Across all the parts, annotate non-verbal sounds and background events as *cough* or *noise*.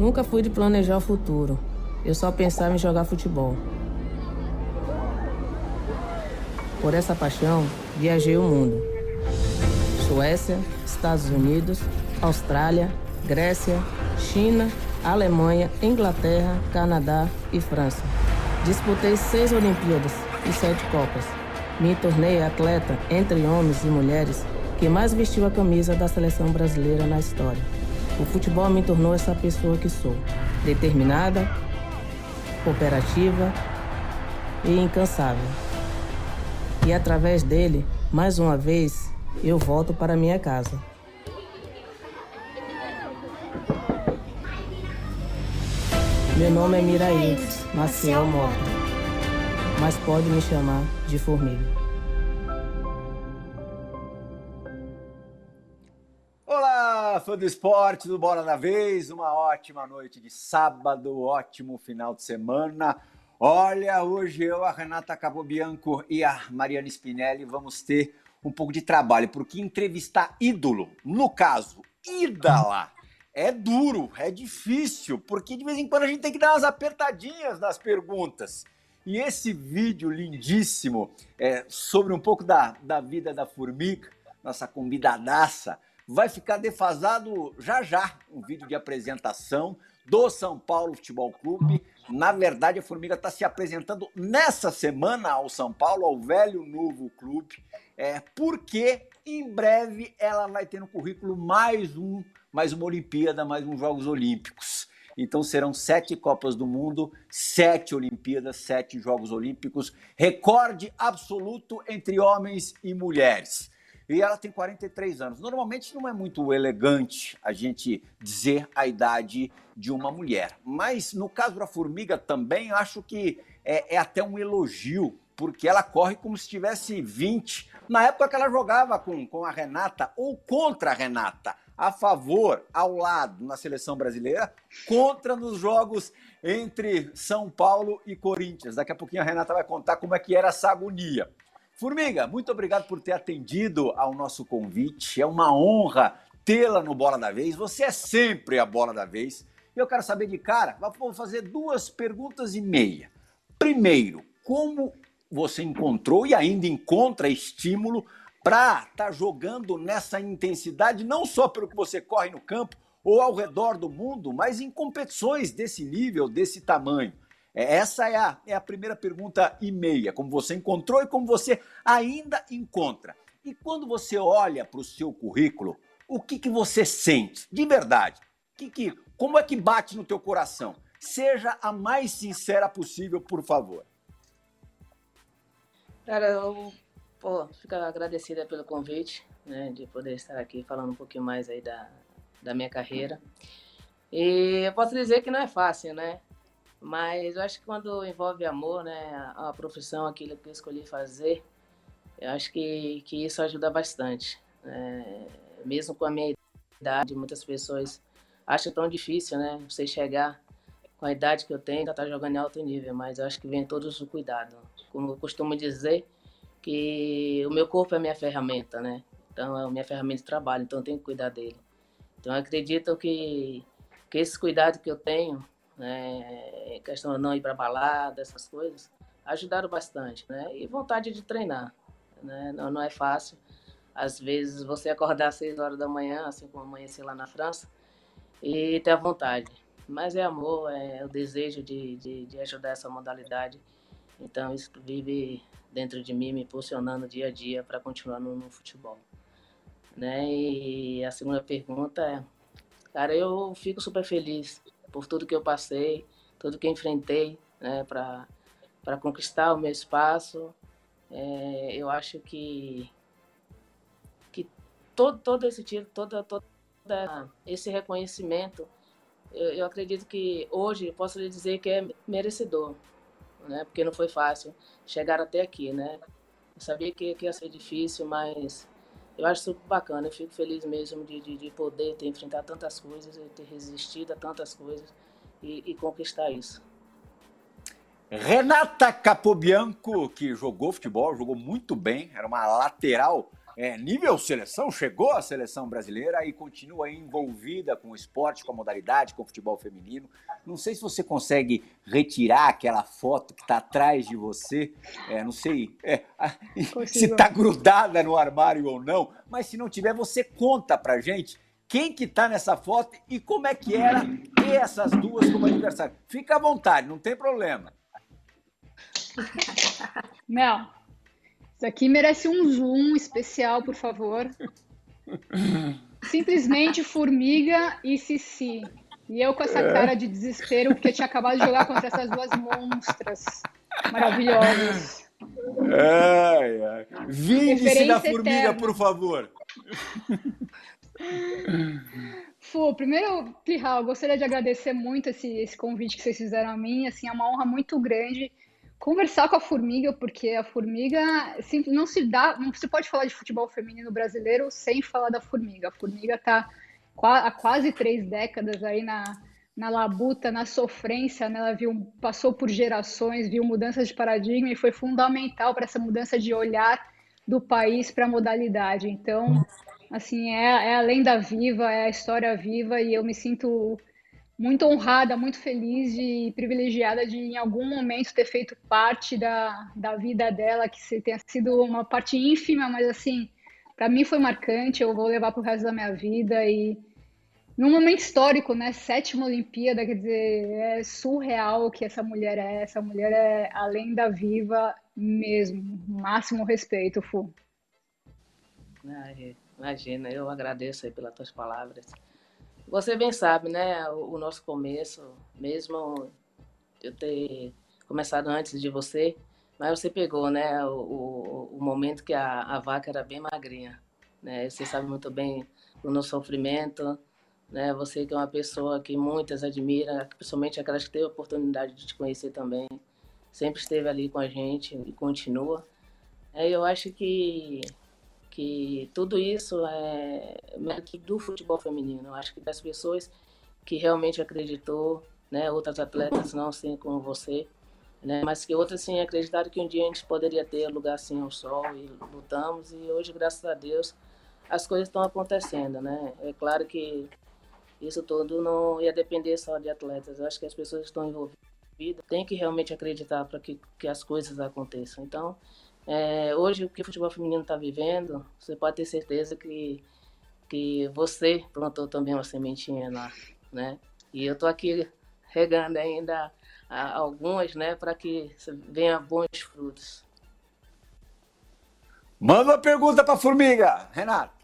Nunca fui de planejar o futuro. Eu só pensava em jogar futebol. Por essa paixão, viajei o mundo. Suécia, Estados Unidos, Austrália, Grécia, China, Alemanha, Inglaterra, Canadá e França. Disputei seis Olimpíadas e sete Copas. Me tornei atleta, entre homens e mulheres, que mais vestiu a camisa da seleção brasileira na história. O futebol me tornou essa pessoa que sou, determinada, cooperativa e incansável. E através dele, mais uma vez, eu volto para minha casa. Meu nome é Miraí Maciel Mota, mas pode me chamar de Formiga. Fã do esporte, do Bola na Vez, uma ótima noite de sábado, ótimo final de semana. Olha, hoje eu, a Renata Capobianco e a Mariana Spinelli vamos ter um pouco de trabalho, porque entrevistar ídolo, no caso, ídala, é duro, é difícil, porque de vez em quando a gente tem que dar umas apertadinhas nas perguntas. E esse vídeo lindíssimo é, sobre um pouco da, da vida da formiga, nossa convidadaça, vai ficar defasado já já. Um vídeo de apresentação do São Paulo Futebol Clube. Na verdade, a Formiga está se apresentando nessa semana ao São Paulo, ao velho novo clube, é, porque em breve ela vai ter no currículo mais um mais uma Olimpíada, mais uns Jogos Olímpicos. Então serão sete Copas do Mundo, sete Olimpíadas, sete Jogos Olímpicos, recorde absoluto entre homens e mulheres. E ela tem 43 anos. Normalmente não é muito elegante a gente dizer a idade de uma mulher. Mas no caso da formiga também, acho que é, é até um elogio, porque ela corre como se tivesse 20. Na época que ela jogava com, com a Renata ou contra a Renata a favor, ao lado na seleção brasileira, contra nos jogos entre São Paulo e Corinthians. Daqui a pouquinho a Renata vai contar como é que era essa agonia. Formiga, muito obrigado por ter atendido ao nosso convite. É uma honra tê-la no Bola da Vez. Você é sempre a bola da vez. E eu quero saber de cara, vou fazer duas perguntas e meia. Primeiro, como você encontrou e ainda encontra estímulo para estar tá jogando nessa intensidade, não só pelo que você corre no campo ou ao redor do mundo, mas em competições desse nível, desse tamanho? É, essa é a, é a primeira pergunta e meia, como você encontrou e como você ainda encontra. E quando você olha para o seu currículo, o que, que você sente de verdade? Que que, como é que bate no teu coração? Seja a mais sincera possível, por favor. Cara, eu Pô, fico agradecida pelo convite, né, de poder estar aqui falando um pouquinho mais aí da, da minha carreira. E eu posso dizer que não é fácil, né? Mas eu acho que quando envolve amor, né, a, a profissão, aquilo que eu escolhi fazer, eu acho que, que isso ajuda bastante. Né? Mesmo com a minha idade, muitas pessoas acham tão difícil, né, você chegar com a idade que eu tenho, tá jogando em alto nível, mas eu acho que vem todos o cuidado. Como eu costumo dizer, que o meu corpo é minha ferramenta, né? Então é a minha ferramenta de trabalho, então eu tenho que cuidar dele. Então eu acredito que, que esse cuidado que eu tenho, né, questão de não ir para balada, essas coisas, ajudaram bastante, né? E vontade de treinar, né? Não, não é fácil. Às vezes você acordar às 6 horas da manhã, assim como amanhecer lá na França, e ter a vontade. Mas é amor, é o desejo de, de, de ajudar essa modalidade. Então isso vive dentro de mim, me impulsionando dia a dia para continuar no, no, futebol. Né? E a segunda pergunta é, cara, eu fico super feliz por tudo que eu passei, tudo que enfrentei, né, para conquistar o meu espaço. É, eu acho que que todo todo esse tiro, toda toda esse reconhecimento, eu, eu acredito que hoje posso lhe dizer que é merecedor, né? Porque não foi fácil chegar até aqui, né? Eu sabia que, que ia ser difícil, mas eu acho super bacana. Eu fico feliz mesmo de, de, de poder ter enfrentado tantas coisas, ter resistido a tantas coisas e, e conquistar isso. Renata Capobianco, que jogou futebol, jogou muito bem, era uma lateral é, nível seleção, chegou à seleção brasileira e continua envolvida com o esporte, com a modalidade, com o futebol feminino. Não sei se você consegue retirar aquela foto que está atrás de você, é, não sei é, *laughs* se está grudada no armário ou não, mas se não tiver, você conta pra gente quem que tá nessa foto e como é que era ter essas duas como adversário. Fica à vontade, não tem problema. Não, isso aqui merece um zoom especial, por favor. Simplesmente Formiga e Cici. E eu com essa é. cara de desespero, porque eu tinha acabado de jogar contra essas duas monstras maravilhosas. Ai, ai. Vingue-se da formiga, eterna. por favor. Fu, primeiro, Pirral, gostaria de agradecer muito esse, esse convite que vocês fizeram a mim. Assim, é uma honra muito grande conversar com a Formiga, porque a Formiga não se dá, não se pode falar de futebol feminino brasileiro sem falar da Formiga. A Formiga está há quase três décadas aí na, na labuta, na sofrência, né? ela viu, passou por gerações, viu mudanças de paradigma e foi fundamental para essa mudança de olhar do país para a modalidade. Então, assim, é, é a lenda viva, é a história viva e eu me sinto muito honrada, muito feliz e privilegiada de, em algum momento, ter feito parte da, da vida dela, que tenha sido uma parte ínfima, mas, assim, para mim foi marcante, eu vou levar para o resto da minha vida e num momento histórico, né? Sétima Olimpíada, quer dizer, é surreal que essa mulher é. Essa mulher é a lenda viva mesmo. Máximo respeito, Fu. imagina, eu agradeço aí pelas tuas palavras. Você bem sabe, né? O, nosso começo, mesmo eu ter começado antes de você, mas você pegou, né? O, o, o momento que a, a, vaca era bem magrinha, né? Você sabe muito bem o nosso sofrimento, né? Você que é uma pessoa que muitas admira, principalmente aquelas que teve a oportunidade de te conhecer também, sempre esteve ali com a gente e continua. É, eu acho que que tudo isso é mérito do futebol feminino. Eu acho que das pessoas que realmente acreditou, né, outras atletas não assim como você, né, mas que outras sim acreditaram que um dia a gente poderia ter lugar assim ao sol e lutamos e hoje graças a Deus as coisas estão acontecendo, né? É claro que isso tudo não ia depender só de atletas. Eu acho que as pessoas que estão envolvidas têm que realmente acreditar para que, que as coisas aconteçam. Então, é, hoje, o que o futebol feminino está vivendo, você pode ter certeza que, que você plantou também uma sementinha lá, né? E eu estou aqui regando ainda algumas, né, para que venha bons frutos. Manda uma pergunta para a Formiga, Renato.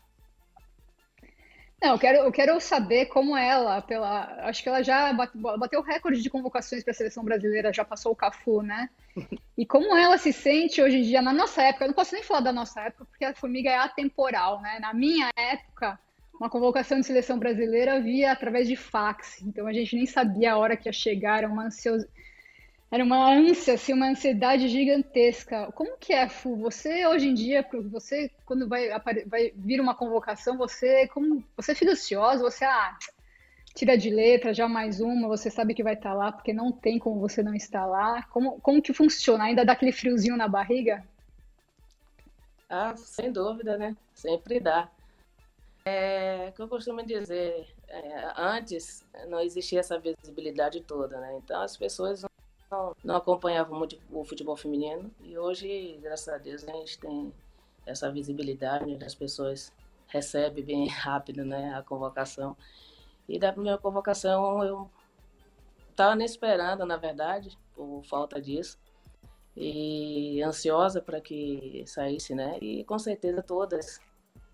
Não, eu quero, eu quero saber como ela, pela, acho que ela já bateu o recorde de convocações para a seleção brasileira, já passou o Cafu, né? E como ela se sente hoje em dia, na nossa época, eu não posso nem falar da nossa época, porque a Formiga é atemporal, né? Na minha época, uma convocação de seleção brasileira via através de fax, então a gente nem sabia a hora que ia chegar, uma ansiosidade era uma ânsia, assim, uma ansiedade gigantesca. Como que é, Fu? Você hoje em dia, você quando vai, vai vir uma convocação, você como você fica ansiosa, você ah, tira de letra já mais uma, você sabe que vai estar tá lá, porque não tem como você não estar lá. Como, como que funciona? Ainda dá aquele friozinho na barriga? Ah, sem dúvida, né? Sempre dá. É, que eu costumo dizer, é, antes não existia essa visibilidade toda, né? Então as pessoas não, acompanhava muito o futebol feminino e hoje, graças a Deus, a gente tem essa visibilidade, as pessoas recebem bem *laughs* rápido né, a convocação. E da primeira convocação eu estava nem esperando, na verdade, por falta disso. E ansiosa para que saísse, né? E com certeza todas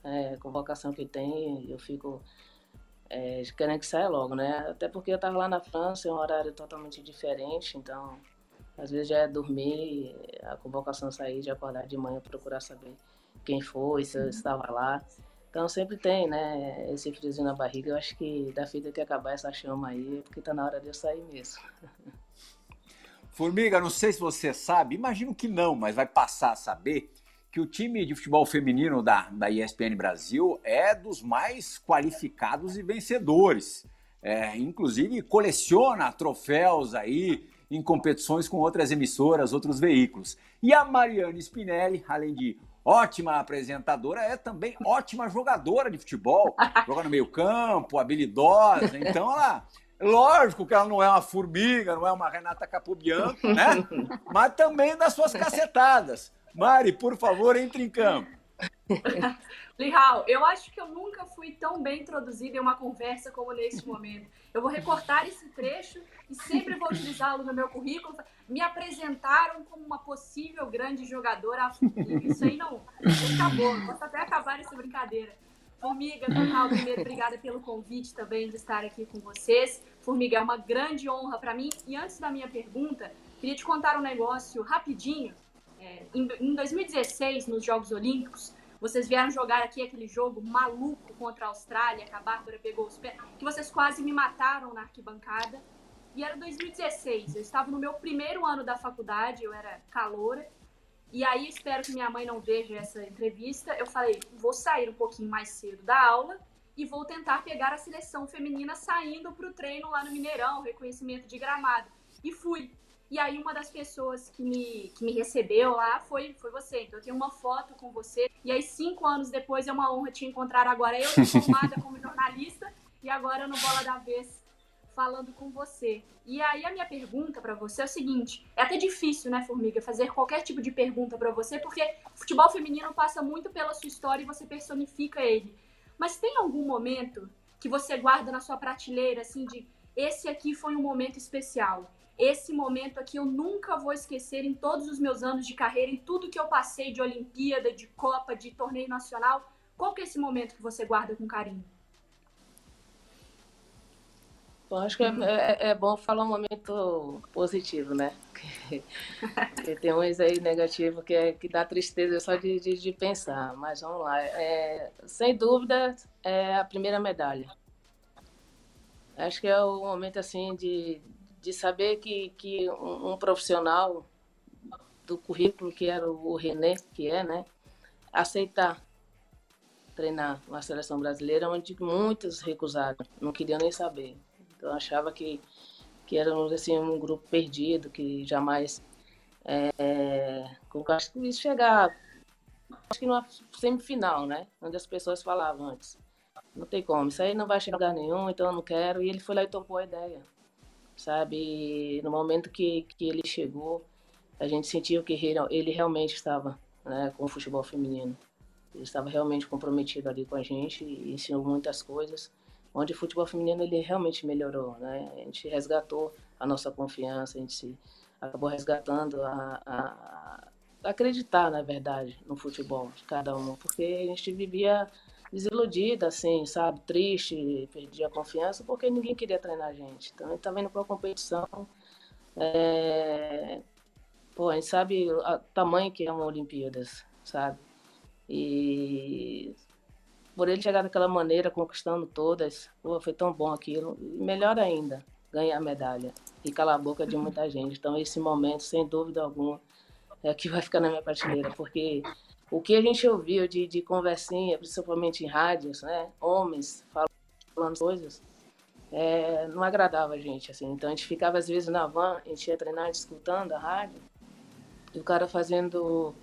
é, convocação que tem, eu fico é, querendo que saia logo, né? Até porque eu estava lá na França, é um horário totalmente diferente, então às vezes já é dormir, a convocação sair, de acordar de manhã, procurar saber quem foi, se eu estava lá. Então sempre tem, né, esse friozinho na barriga. Eu acho que da fita que acabar essa chama aí, é porque tá na hora de eu sair mesmo. Formiga, não sei se você sabe, imagino que não, mas vai passar a saber que o time de futebol feminino da, da ESPN Brasil é dos mais qualificados e vencedores. É, inclusive coleciona troféus aí em competições com outras emissoras, outros veículos. E a Mariane Spinelli, além de ótima apresentadora, é também ótima jogadora de futebol. *laughs* Joga no meio campo, habilidosa. Então, ela... Lógico que ela não é uma formiga, não é uma Renata Capobianco, né? *laughs* Mas também das suas cacetadas. Mari, por favor, entre em campo. Lihal, eu acho que eu nunca fui tão bem introduzida em uma conversa como nesse momento. Eu vou recortar esse trecho e sempre vou utilizá-lo no meu currículo. Me apresentaram como uma possível grande jogadora Isso aí não, acabou. Posso até acabar essa brincadeira. Formiga, Lihal, primeiro, obrigada pelo convite também de estar aqui com vocês. Formiga, é uma grande honra para mim. E antes da minha pergunta, queria te contar um negócio rapidinho. É, em 2016, nos Jogos Olímpicos, vocês vieram jogar aqui aquele jogo maluco contra a Austrália, que a Bárbara pegou os pés, que vocês quase me mataram na arquibancada. E era 2016, eu estava no meu primeiro ano da faculdade, eu era caloura. E aí, espero que minha mãe não veja essa entrevista. Eu falei, vou sair um pouquinho mais cedo da aula e vou tentar pegar a seleção feminina saindo para o treino lá no Mineirão, reconhecimento de gramado. E fui. E aí uma das pessoas que me, que me recebeu lá foi, foi você. Então eu tenho uma foto com você. E aí cinco anos depois é uma honra te encontrar agora eu, formada como jornalista, e agora no Bola da Vez falando com você. E aí a minha pergunta para você é o seguinte: é até difícil, né, Formiga, fazer qualquer tipo de pergunta para você, porque futebol feminino passa muito pela sua história e você personifica ele. Mas tem algum momento que você guarda na sua prateleira assim de esse aqui foi um momento especial? esse momento aqui eu nunca vou esquecer em todos os meus anos de carreira, em tudo que eu passei de Olimpíada, de Copa, de torneio nacional. Qual que é esse momento que você guarda com carinho? Bom, acho que é, é, é, bom falar um momento positivo, né? Porque *laughs* tem uns aí negativos que, é, que dá tristeza só de, de, de pensar. Mas vamos lá. É, sem dúvida, é a primeira medalha. Acho que é o momento assim de, de saber que, que um, um, profissional do currículo que era o René, que é, né, aceitar treinar uma seleção brasileira onde muitos recusaram, não queriam nem saber. Então achava que que era assim um grupo perdido, que jamais é, isso chegar acho que numa semifinal, né, onde as pessoas falavam antes, não tem como, isso aí não vai chegar lugar nenhum, então eu não quero. E ele foi lá e topou a ideia sabe? No momento que, que ele chegou, a gente sentiu que ele realmente estava né, com o futebol feminino. Ele estava realmente comprometido ali com a gente e ensinou muitas coisas, onde o futebol feminino ele realmente melhorou, né? A gente resgatou a nossa confiança, a gente se acabou resgatando a, a, acreditar, na verdade, no futebol de cada um, porque a gente vivia desiludida, assim, sabe? Triste, perdi a confiança, porque ninguém queria treinar a gente. Então, a gente tá para a competição. É... Pô, a gente sabe o tamanho que é uma Olimpíadas, sabe? E por ele chegar daquela maneira, conquistando todas, pô, foi tão bom aquilo. E melhor ainda, ganhar a medalha e calar a boca de muita gente. Então, esse momento, sem dúvida alguma, é que vai ficar na minha prateleira, porque o que a gente ouviu de, de conversinha, principalmente em rádios, né? Homens falando coisas, é, não agradava a gente, assim. Então a gente ficava às vezes na van, a gente ia treinar escutando a rádio, e o cara fazendo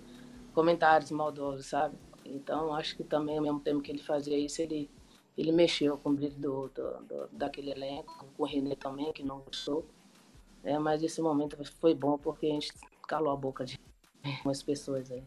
comentários maldosos, sabe? Então acho que também ao mesmo tempo que ele fazia isso, ele, ele mexeu com o brilho do, do, do, daquele elenco, com o René também, que não gostou. É, mas esse momento foi bom porque a gente calou a boca de umas pessoas aí.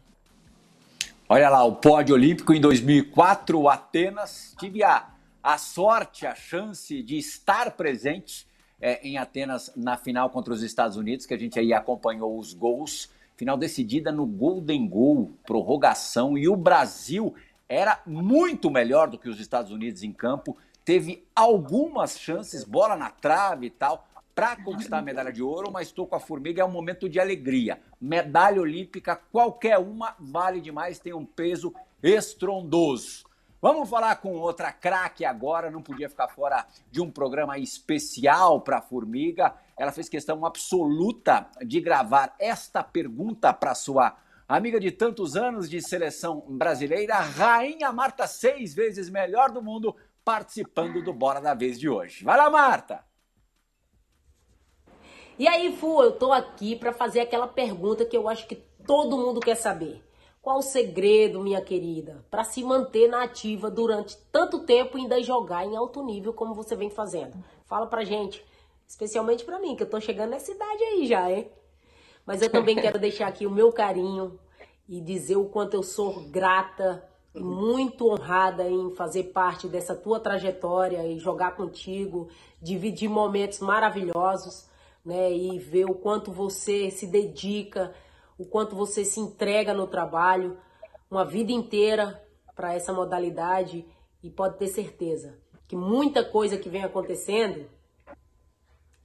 Olha lá, o pódio olímpico em 2004, Atenas. Tive a, a sorte, a chance de estar presente é, em Atenas na final contra os Estados Unidos, que a gente aí acompanhou os gols. Final decidida no Golden Goal, prorrogação. E o Brasil era muito melhor do que os Estados Unidos em campo. Teve algumas chances, bola na trave e tal para conquistar a medalha de ouro, mas estou com a formiga, é um momento de alegria. Medalha olímpica, qualquer uma, vale demais, tem um peso estrondoso. Vamos falar com outra craque agora, não podia ficar fora de um programa especial para a Formiga. Ela fez questão absoluta de gravar esta pergunta para sua amiga de tantos anos de seleção brasileira, Rainha Marta, seis vezes melhor do mundo, participando do Bora da Vez de hoje. Vai lá, Marta! E aí, Fu, eu tô aqui para fazer aquela pergunta que eu acho que todo mundo quer saber. Qual o segredo, minha querida, para se manter na ativa durante tanto tempo e ainda jogar em alto nível como você vem fazendo? Fala pra gente, especialmente para mim, que eu tô chegando nessa idade aí já, hein? Mas eu também quero *laughs* deixar aqui o meu carinho e dizer o quanto eu sou grata e muito honrada em fazer parte dessa tua trajetória e jogar contigo, dividir momentos maravilhosos, né? E ver o quanto você se dedica, o quanto você se entrega no trabalho, uma vida inteira para essa modalidade e pode ter certeza que muita coisa que vem acontecendo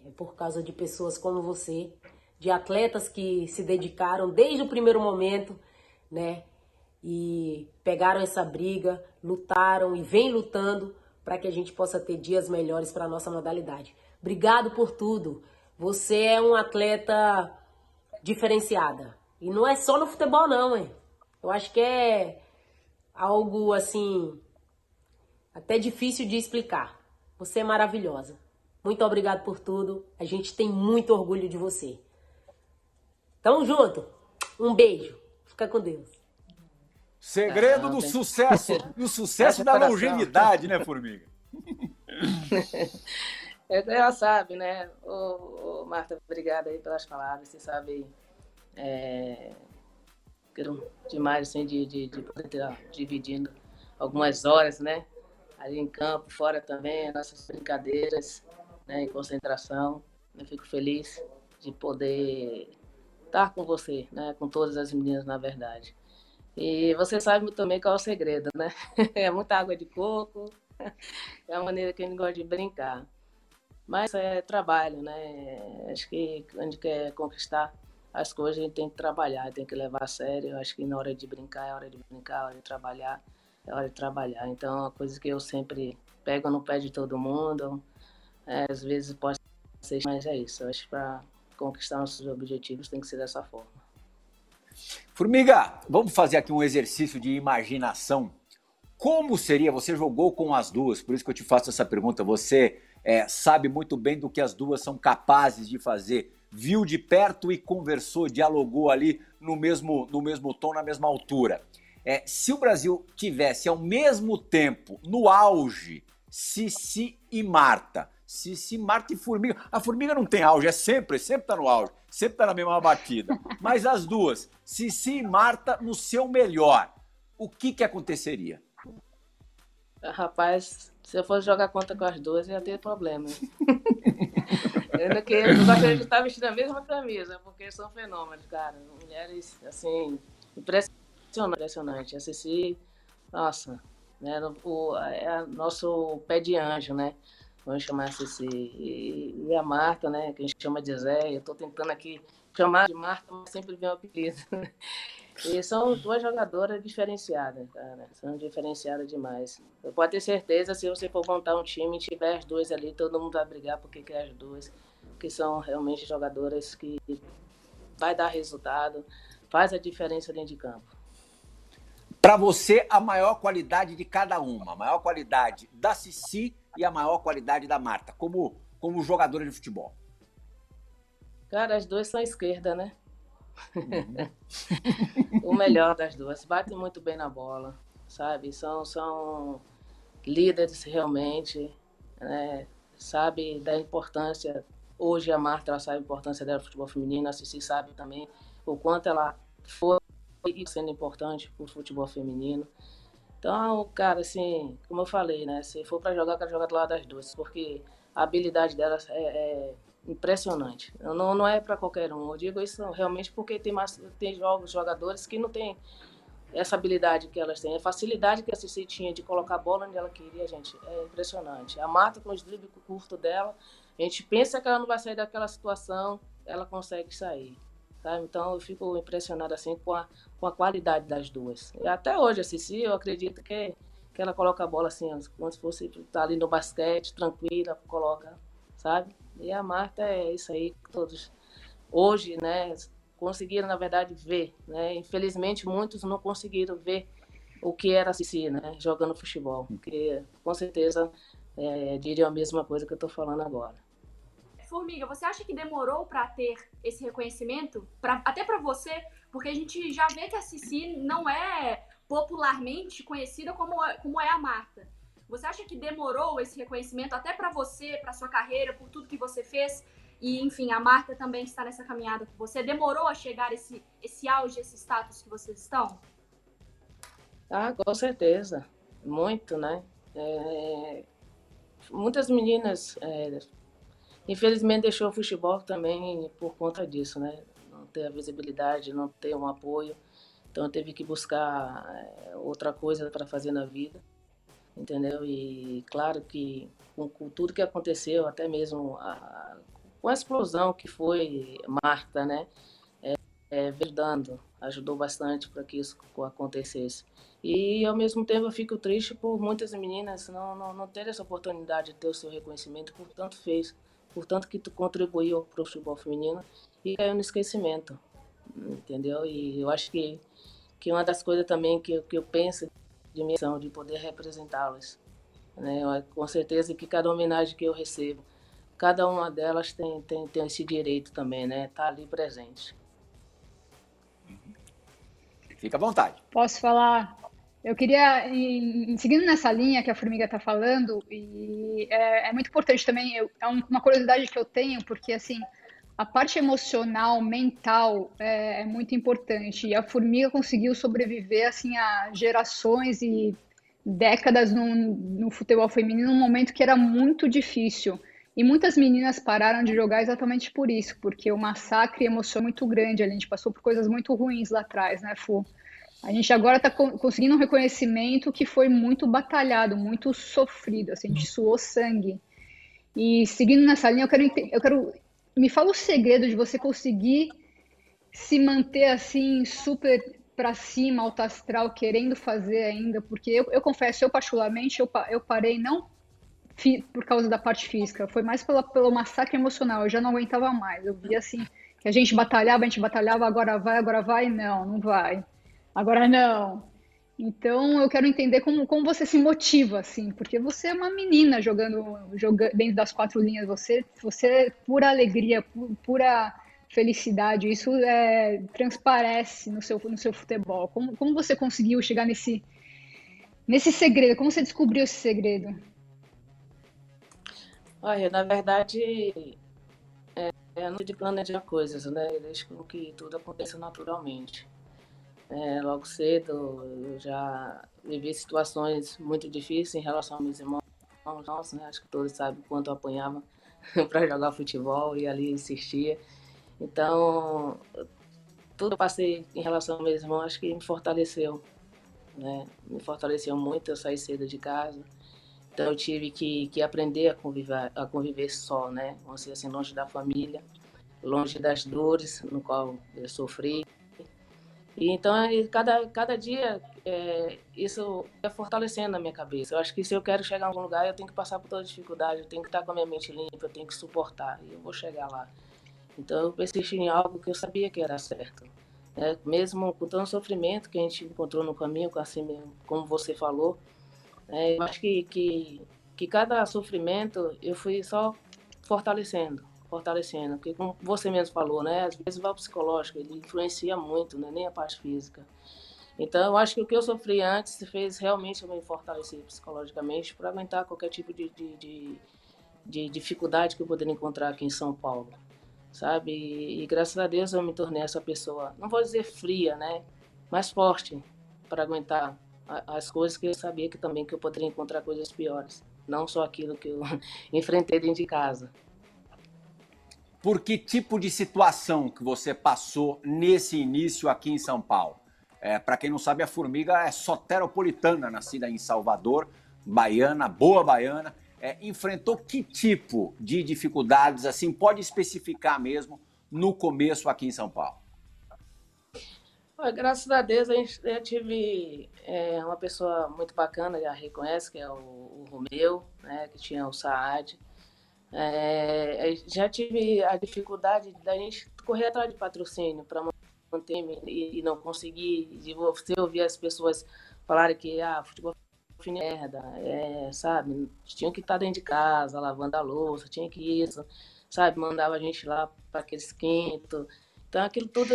é por causa de pessoas como você, de atletas que se dedicaram desde o primeiro momento, né? e pegaram essa briga, lutaram e vêm lutando para que a gente possa ter dias melhores para a nossa modalidade. Obrigado por tudo. Você é um atleta diferenciada. E não é só no futebol não, hein? Eu acho que é algo assim até difícil de explicar. Você é maravilhosa. Muito obrigado por tudo. A gente tem muito orgulho de você. Tamo junto. Um beijo. Fica com Deus. Segredo ah, do tem... sucesso, do sucesso da longevidade, né, Formiga? *laughs* Ela sabe, né? Ô, ô, Marta, obrigada aí pelas palavras. Você sabe, é, quero demais assim, de, de, de poder estar dividindo algumas horas, né? Ali em campo, fora também, nossas brincadeiras, né? Em concentração. Eu fico feliz de poder estar com você, né? Com todas as meninas, na verdade. E você sabe também qual é o segredo, né? *laughs* É muita água de coco, *laughs* é a maneira que a gente gosta de brincar. Mas é trabalho, né? Acho que a gente quer conquistar as coisas, a gente tem que trabalhar, tem que levar a sério. Acho que na hora de brincar é hora de brincar, é hora de trabalhar, é hora de trabalhar. Então, é uma coisa que eu sempre pego no pé de todo mundo. É, às vezes pode ser, mas é isso. Acho que para conquistar nossos objetivos tem que ser dessa forma. Formiga, vamos fazer aqui um exercício de imaginação. Como seria? Você jogou com as duas, por isso que eu te faço essa pergunta. Você é, sabe muito bem do que as duas são capazes de fazer. Viu de perto e conversou, dialogou ali no mesmo, no mesmo tom, na mesma altura. É, se o Brasil tivesse ao mesmo tempo, no auge, Sissi e Marta, Sissi, Marta e Formiga. A Formiga não tem auge, é sempre, sempre tá no auge, sempre tá na mesma batida. Mas as duas, Sissi e Marta no seu melhor, o que que aconteceria? Rapaz, se eu fosse jogar conta com as duas, ia ter problema. Ainda *laughs* que eu gostaria de estar vestindo a mesma camisa, porque são fenômenos, cara. Mulheres, assim, impressionante. impressionante. A Cici, nossa, né, o, é nosso pé de anjo, né? vamos chamar assim, e, a Marta, né, que a gente chama de Zé, eu estou tentando aqui chamar de Marta, mas sempre vem o apelido. E são duas jogadoras diferenciadas, cara, são diferenciadas demais. Eu pode ter certeza, se você for montar um time e tiver as duas ali, todo mundo vai brigar porque quer as duas, que são realmente jogadoras que vai dar resultado, faz a diferença dentro de campo. Para você, a maior qualidade de cada uma, a maior qualidade da Cici e a maior qualidade da Marta, como, como jogadora de futebol? Cara, as duas são esquerda, né? *laughs* O melhor das duas. Batem muito bem na bola, sabe? São, são líderes realmente, né? sabe da importância. Hoje a Marta ela sabe a importância dela no futebol feminino, a Cici sabe também o quanto ela foi sendo importante para o futebol feminino. Então, cara, assim, como eu falei, né? Se for para jogar, quero jogar do lado das duas, porque a habilidade delas é, é impressionante. Não, não é para qualquer um. Eu digo isso realmente porque tem, mais, tem jogos, jogadores que não têm essa habilidade que elas têm. A facilidade que a Cici tinha de colocar a bola onde ela queria, gente, é impressionante. A Mata, com os dribles curto dela, a gente pensa que ela não vai sair daquela situação, ela consegue sair. Tá? Então eu fico impressionado assim com a, com a qualidade das duas. E até hoje, a Cici, eu acredito que, que ela coloca a bola assim, como se fosse estar tá ali no basquete, tranquila, coloca, sabe? E a Marta é isso aí que todos hoje, né, conseguiram, na verdade, ver. Né? Infelizmente, muitos não conseguiram ver o que era a Cici, né, jogando futebol. Porque, com certeza, é, diriam a mesma coisa que eu estou falando agora. Formiga, você acha que demorou para ter esse reconhecimento? Pra, até para você, porque a gente já vê que a Cici não é popularmente conhecida como, como é a Marta. Você acha que demorou esse reconhecimento até para você, para sua carreira, por tudo que você fez? E, enfim, a Marta também está nessa caminhada com você. Demorou a chegar esse, esse auge, esse status que vocês estão? Ah, com certeza. Muito, né? É... Muitas meninas, é... infelizmente, deixou o futebol também por conta disso, né? Não ter a visibilidade, não ter um apoio. Então, teve que buscar é, outra coisa para fazer na vida, entendeu? E claro que com, com tudo que aconteceu, até mesmo a, com a explosão que foi Marta, né? É, é, ajudou bastante para que isso acontecesse. E ao mesmo tempo eu fico triste por muitas meninas não, não, não terem essa oportunidade de ter o seu reconhecimento por tanto fez, por tanto que tu contribuiu para o futebol feminino e caiu no esquecimento, entendeu? E eu acho que, que uma das coisas também que, que eu penso de missão, de poder representá-las, né? Com certeza que cada homenagem que eu recebo, cada uma delas tem, tem, tem esse direito também, né? Tá ali presente. Fica à vontade. Posso falar? Eu queria, em, seguindo nessa linha que a Formiga está falando, e é, é, muito importante também, eu, é uma curiosidade que eu tenho, porque assim, a parte emocional, mental é, é, muito importante. E a Formiga conseguiu sobreviver assim a gerações e décadas no, no futebol feminino num momento que era muito difícil. E muitas meninas pararam de jogar exatamente por isso, porque o massacre emocional é muito grande. A gente passou por coisas muito ruins lá atrás, né, Fu? A gente agora está conseguindo um reconhecimento que foi muito batalhado, muito sofrido, assim, a gente suou sangue. E seguindo nessa linha, eu quero, eu quero me fala o segredo de você conseguir se manter assim super para cima, alto astral, querendo fazer ainda, porque eu, eu confesso, eu particularmente, eu, eu parei não por causa da parte física, foi mais pela, pelo massacre emocional, eu já não aguentava mais, eu via assim, que a gente batalhava, a gente batalhava, agora vai, agora vai, não, não vai. Agora não. Então eu quero entender como, como você se motiva, assim, porque você é uma menina jogando, jogando dentro das quatro linhas, você, você é pura alegria, pura felicidade, isso é, transparece no seu, no seu futebol. Como, como você conseguiu chegar nesse, nesse segredo? Como você descobriu esse segredo? Olha, na verdade, é, é não de coisas, né? Deixa com que tudo aconteça naturalmente. É, logo cedo eu já vivi situações muito difíceis em relação aos meus irmãos. Nossa, né? Acho que todos sabem quanto eu apanhava *laughs* para jogar futebol e ali insistia. Então, tudo que eu passei em relação aos meus irmãos, acho que me fortaleceu. Né? Me fortaleceu muito eu saí cedo de casa. Então, eu tive que, que aprender a conviver, a conviver só, né? Vamos dizer assim, longe da família, longe das dores no qual eu sofri. Então, cada, cada dia, é, isso é fortalecendo a minha cabeça. Eu acho que se eu quero chegar em algum lugar, eu tenho que passar por toda dificuldade, eu tenho que estar com a minha mente limpa, eu tenho que suportar, e eu vou chegar lá. Então, eu persisti em algo que eu sabia que era certo. É, mesmo com todo o sofrimento que a gente encontrou no caminho, assim, como você falou, é, eu acho que, que, que cada sofrimento eu fui só fortalecendo fortalecendo. Porque, como você mesmo falou, né? Às vezes o psicológico ele influencia muito, né? nem a parte física. Então, eu acho que o que eu sofri antes fez realmente eu me fortalecer psicologicamente para aguentar qualquer tipo de, de, de, de, dificuldade que eu poderia encontrar aqui em São Paulo, sabe? E, e, graças a Deus eu me tornei essa pessoa, não vou dizer fria, né? Mas forte para aguentar as coisas que eu sabia que também que eu poderia encontrar coisas piores, não só aquilo que eu *laughs* enfrentei dentro de casa. Por que tipo de situação que você passou nesse início aqui em São Paulo? É, Para quem não sabe, a Formiga é soteropolitana, nascida em Salvador, baiana, boa baiana. É, enfrentou que tipo de dificuldades, assim, pode especificar mesmo, no começo aqui em São Paulo? Graças a Deus, a gente, eu tive é, uma pessoa muito bacana, já reconhece, que é o, o Romeu, né, que tinha o Saad. É, já tive a dificuldade da gente correr atrás de patrocínio para manter e, e, não conseguir, de você ouvir as pessoas falarem que ah, futebol é merda, é, sabe? Tinha que estar dentro de casa, lavando a louça, tinha que isso. sabe? Mandava a gente lá para aqueles quintos. Então aquilo tudo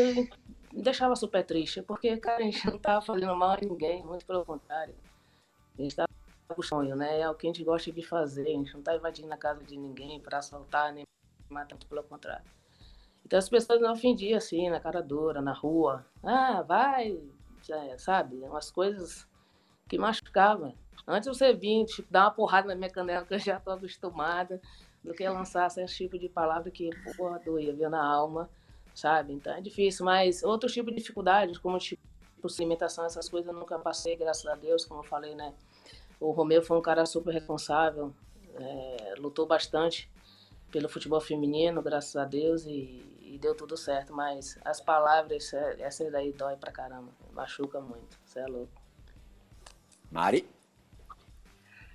me deixava super triste, porque, cara, a gente não estava fazendo mal a ninguém, muito pelo contrário. A gente estava com sonho, né? É o que a gente gosta de fazer, a gente não está invadindo a casa de ninguém para assaltar, nem matar, pelo contrário. Então as pessoas não ofendiam assim, na cara dura, na rua. Ah, vai, sabe? Umas coisas que machucavam. Antes você vir, tipo, dar uma porrada na minha canela, *laughs* que eu já estou acostumada, do que lançar esse tipo de palavra que, porra, doía, viu na alma, sabe? Então é difícil, mas outro tipo de dificuldades, como tipo alimentação, essas coisas eu nunca passei, graças a Deus, como eu falei, né? O Romeu foi um cara super responsável, é, lutou bastante pelo futebol feminino, graças a Deus, e, e, deu tudo certo. Mas as palavras, essa daí dói pra caramba, machuca muito, você é louco. Mari?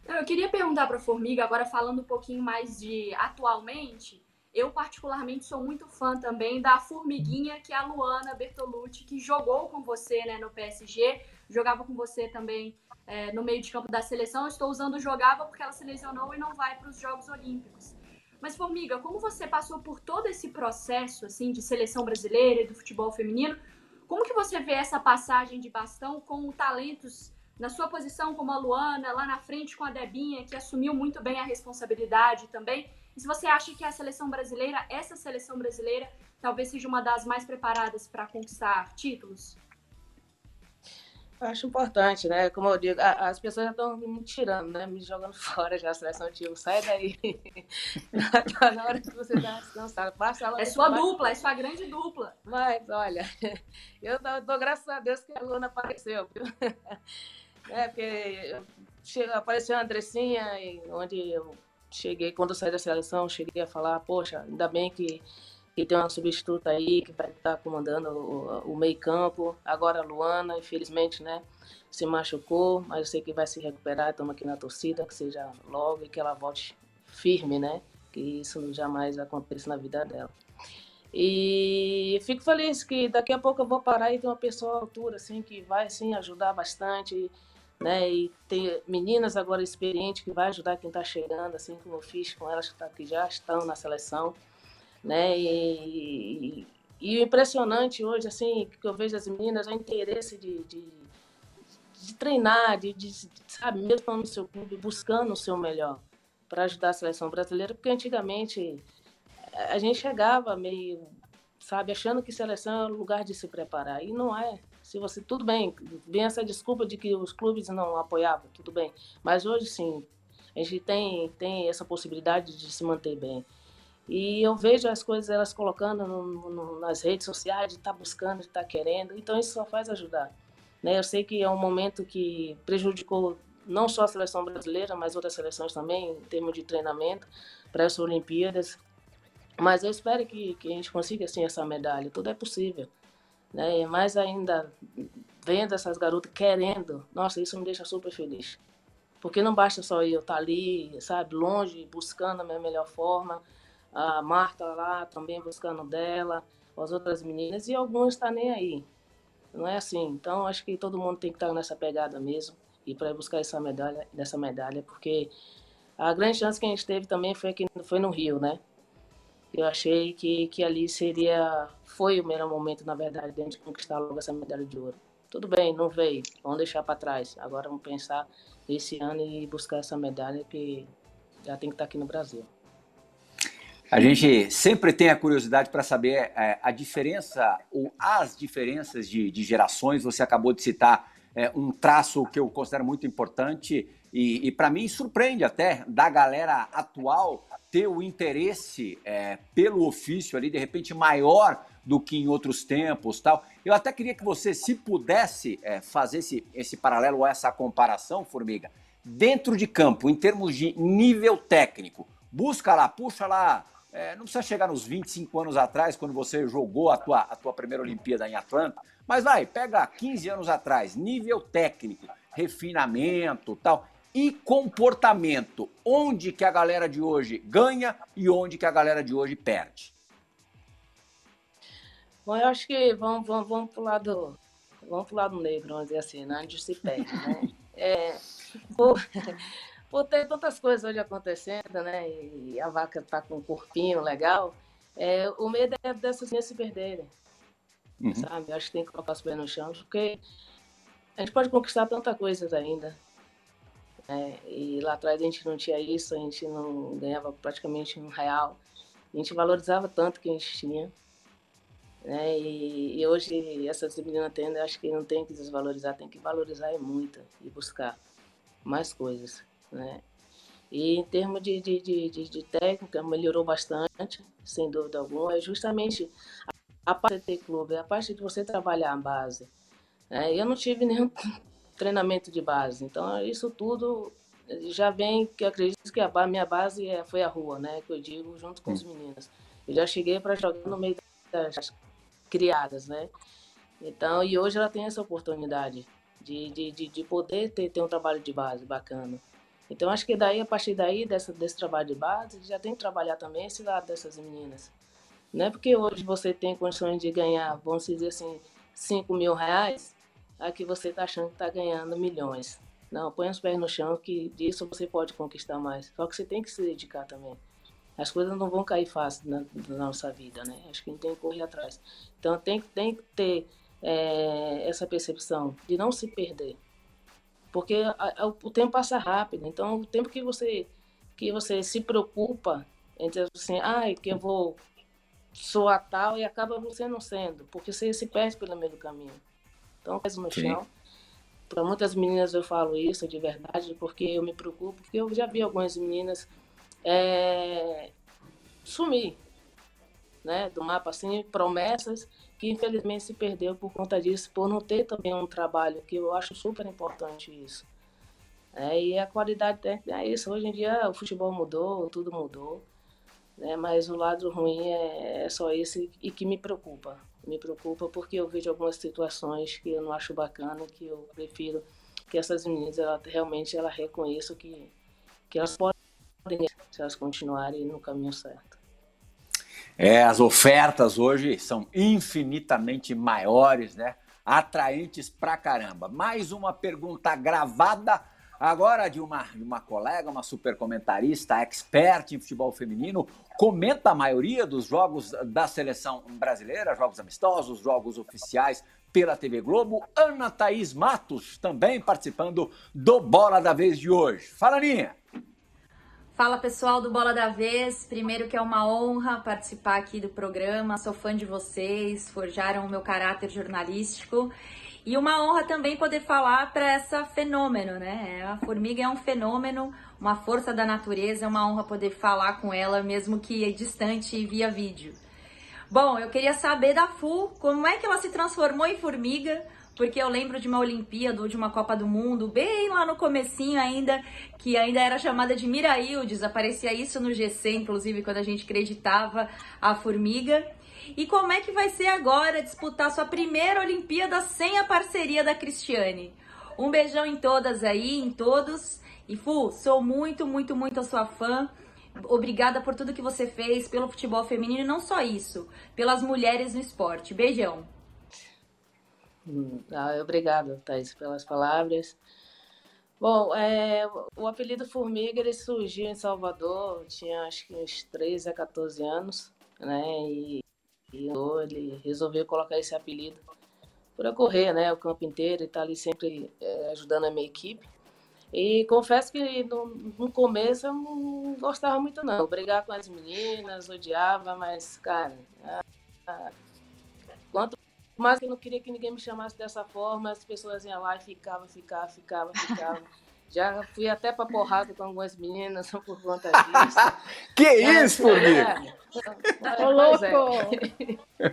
Eu queria perguntar para Formiga, agora falando um pouquinho mais de atualmente, eu particularmente sou muito fã também da formiguinha, que é a Luana Bertolucci, que jogou com você né, no PSG, jogava com você também é, no meio de campo da seleção. Eu estou usando jogava porque ela se lesionou e não vai para os Jogos Olímpicos. Mas, Formiga, como você passou por todo esse processo assim de seleção brasileira e do futebol feminino, como que você vê essa passagem de bastão com talentos na sua posição como a Luana, lá na frente com a Debinha, que assumiu muito bem a responsabilidade também? E se você acha que a seleção brasileira, essa seleção brasileira, talvez seja uma das mais preparadas para conquistar títulos? Acho importante, né? Como eu digo, as pessoas já estão me tirando, né? Me jogando *laughs* fora já a seleção tio. Sai daí. *laughs* tá na hora que você está descansado. Passa ela é sua dupla, é sua grande dupla. Mas, olha, *laughs* eu dou graças a Deus que a Luna apareceu, viu? É, porque apareceu a Andressinha, onde eu cheguei, quando eu saí da seleção, cheguei a falar, poxa, ainda bem que, que tem uma substituta aí que vai estar comandando o, o meio campo. Agora a Luana, infelizmente, né, se machucou, mas eu sei que vai se recuperar, estamos aqui na torcida, que seja logo e que ela volte firme, né, que isso jamais aconteça na vida dela. E fico feliz que daqui a pouco eu vou parar e ter uma pessoa à altura, assim, que vai, assim, ajudar bastante, né? E tem meninas agora experientes que vai ajudar quem está chegando, assim como eu fiz com elas que, tá, que já estão na seleção, né? E, e, impressionante hoje, assim, que eu vejo as meninas, o interesse de, de, de treinar, de, de, sabe, mesmo no seu clube, buscando o seu melhor para ajudar a seleção brasileira, porque antigamente a gente chegava meio, sabe, achando que seleção é o lugar de se preparar, e não é. Se você, tudo bem, vem essa desculpa de que os clubes não apoiavam, tudo bem. Mas hoje sim, a gente tem, tem essa possibilidade de se manter bem. E eu vejo as coisas elas colocando no, no, nas redes sociais, de estar tá buscando, de estar tá querendo. Então isso só faz ajudar. Né? Eu sei que é um momento que prejudicou não só a seleção brasileira, mas outras seleções também, em termos de treinamento para as Olimpíadas. Mas eu espero que, que a gente consiga assim essa medalha. Tudo é possível né? E mais ainda vendo essas garotas querendo, nossa, isso me deixa super feliz. Porque não basta só eu estar ali, sabe, longe, buscando a minha melhor forma, a Marta lá também buscando dela, as outras meninas, e estão tá nem aí. Não é assim. Então, acho que todo mundo tem que estar nessa pegada mesmo, e para buscar essa medalha, dessa medalha, porque a grande chance que a gente teve também foi, que, foi no Rio, né? eu achei que, que ali seria, foi o melhor momento, na verdade, de a gente conquistar logo essa medalha de ouro. Tudo bem, não veio, vamos deixar para trás. Agora vamos pensar esse ano e buscar essa medalha que já tem que estar aqui no Brasil. A gente sempre tem a curiosidade para saber é, a diferença ou as diferenças de, de gerações. Você acabou de citar é, um traço que eu considero muito importante e, e para mim surpreende até da galera atual ter o interesse é, pelo ofício ali, de repente, maior do que em outros tempos tal. Eu até queria que você, se pudesse é, fazer esse, esse paralelo ou essa comparação, Formiga, dentro de campo, em termos de nível técnico, busca lá, puxa lá, é, não precisa chegar nos 25 anos atrás, quando você jogou a tua, a tua primeira Olimpíada em Atlanta, mas vai, pega 15 anos atrás, nível técnico, refinamento tal e comportamento. Onde que a galera de hoje ganha e onde que a galera de hoje perde? Bom, eu acho que vamos, vamos, vamos pro lado. Vamos pro lado negro, vamos dizer assim, né? onde se perde, né? É, por ter tantas coisas hoje acontecendo, né? E a vaca tá com um corpinho legal, é, o medo é dessas meninas se perderem. Uhum. Sabe? Eu acho que tem que colocar os pés no chão, porque a gente pode conquistar tanta coisa ainda. É, e lá atrás a gente não tinha isso, a gente não ganhava praticamente um real. A gente valorizava tanto que a gente tinha. Né? E, e hoje essas meninas tendo, acho que não tem que desvalorizar, tem que valorizar muito e buscar mais coisas. Né? E em termos de, de, de, de, técnica, melhorou bastante, sem dúvida alguma. É justamente a, a parte de ter clube, a parte de você trabalhar a base. Né? Eu não tive *laughs* nenhum treinamento de base, então isso tudo já vem, que eu acredito que a minha base é, foi a rua, né? Que eu digo, junto com os meninos. Eu já cheguei para jogar no meio das criadas, né? Então, e hoje ela tem essa oportunidade de, de, de, de poder ter, ter um trabalho de base bacana. Então, acho que daí, a partir daí, dessa, desse trabalho de base, já tem que trabalhar também esse lado dessas meninas. Não é porque hoje você tem condições de ganhar, vamos dizer assim, 5 mil reais, aqui você está achando que está ganhando milhões. Não, põe os pés no chão que disso você pode conquistar mais. Só que você tem que se dedicar também. As coisas não vão cair fácil na, na nossa vida, né? Acho que a gente tem que correr atrás. Então tem, tem que ter é, essa percepção de não se perder porque a, a, o tempo passa rápido. Então, o tempo que você que você se preocupa entre assim, ai, que eu vou soar tal e acaba você não sendo, porque você se perde pelo meio do caminho. Então, faz no Sim. chão. Para muitas meninas eu falo isso de verdade, porque eu me preocupo, porque eu já vi algumas meninas é, sumir, né, do mapa assim, promessas que infelizmente se perdeu por conta disso, por não ter também um trabalho, que eu acho super importante isso. É, e a qualidade técnica é isso. Hoje em dia o futebol mudou, tudo mudou, né? mas o lado ruim é, é só esse e que me preocupa. Me preocupa porque eu vejo algumas situações que eu não acho bacana, que eu prefiro que essas meninas ela, realmente ela reconheçam que, que elas podem, se elas continuarem no caminho certo. É, as ofertas hoje são infinitamente maiores, né? Atraentes pra caramba. Mais uma pergunta gravada agora de uma, de uma colega, uma super comentarista, expert em futebol feminino, comenta a maioria dos jogos da seleção brasileira, jogos amistosos, jogos oficiais pela TV Globo. Ana Thaís Matos também participando do Bola da Vez de hoje. Fala, Ninha! Fala pessoal do Bola da Vez, primeiro que é uma honra participar aqui do programa, sou fã de vocês, forjaram o meu caráter jornalístico e uma honra também poder falar para essa fenômeno, né? A formiga é um fenômeno, uma força da natureza, é uma honra poder falar com ela, mesmo que distante via vídeo. Bom, eu queria saber da Fu, como é que ela se transformou em formiga, porque eu lembro de uma Olimpíada ou de uma Copa do Mundo, bem lá no comecinho ainda, que ainda era chamada de Miraildes, aparecia isso no GC, inclusive, quando a gente acreditava a formiga. E como é que vai ser agora disputar sua primeira Olimpíada sem a parceria da Cristiane? Um beijão em todas aí, em todos. E Fu, sou muito, muito, muito a sua fã. Obrigada por tudo que você fez pelo futebol feminino e não só isso, pelas mulheres no esporte. Beijão. Hum, ah, obrigada, Thais, pelas palavras. Bom, é, o apelido Formiga ele surgiu em Salvador, tinha acho que uns 13 a 14 anos, né? E, e ele resolveu colocar esse apelido por correr, né? O campo inteiro e tá ali sempre é, ajudando a minha equipe. E confesso que no, no, começo eu não gostava muito não, brigar com as meninas, odiava, mas cara, a, quanto mas eu não queria que ninguém me chamasse dessa forma, as pessoas iam lá e ficavam, ficavam, ficavam, ficavam. *laughs* Já fui até pra porrada com algumas meninas por conta *laughs* disso. que é, isso, formiga? É, Ô, louco! É.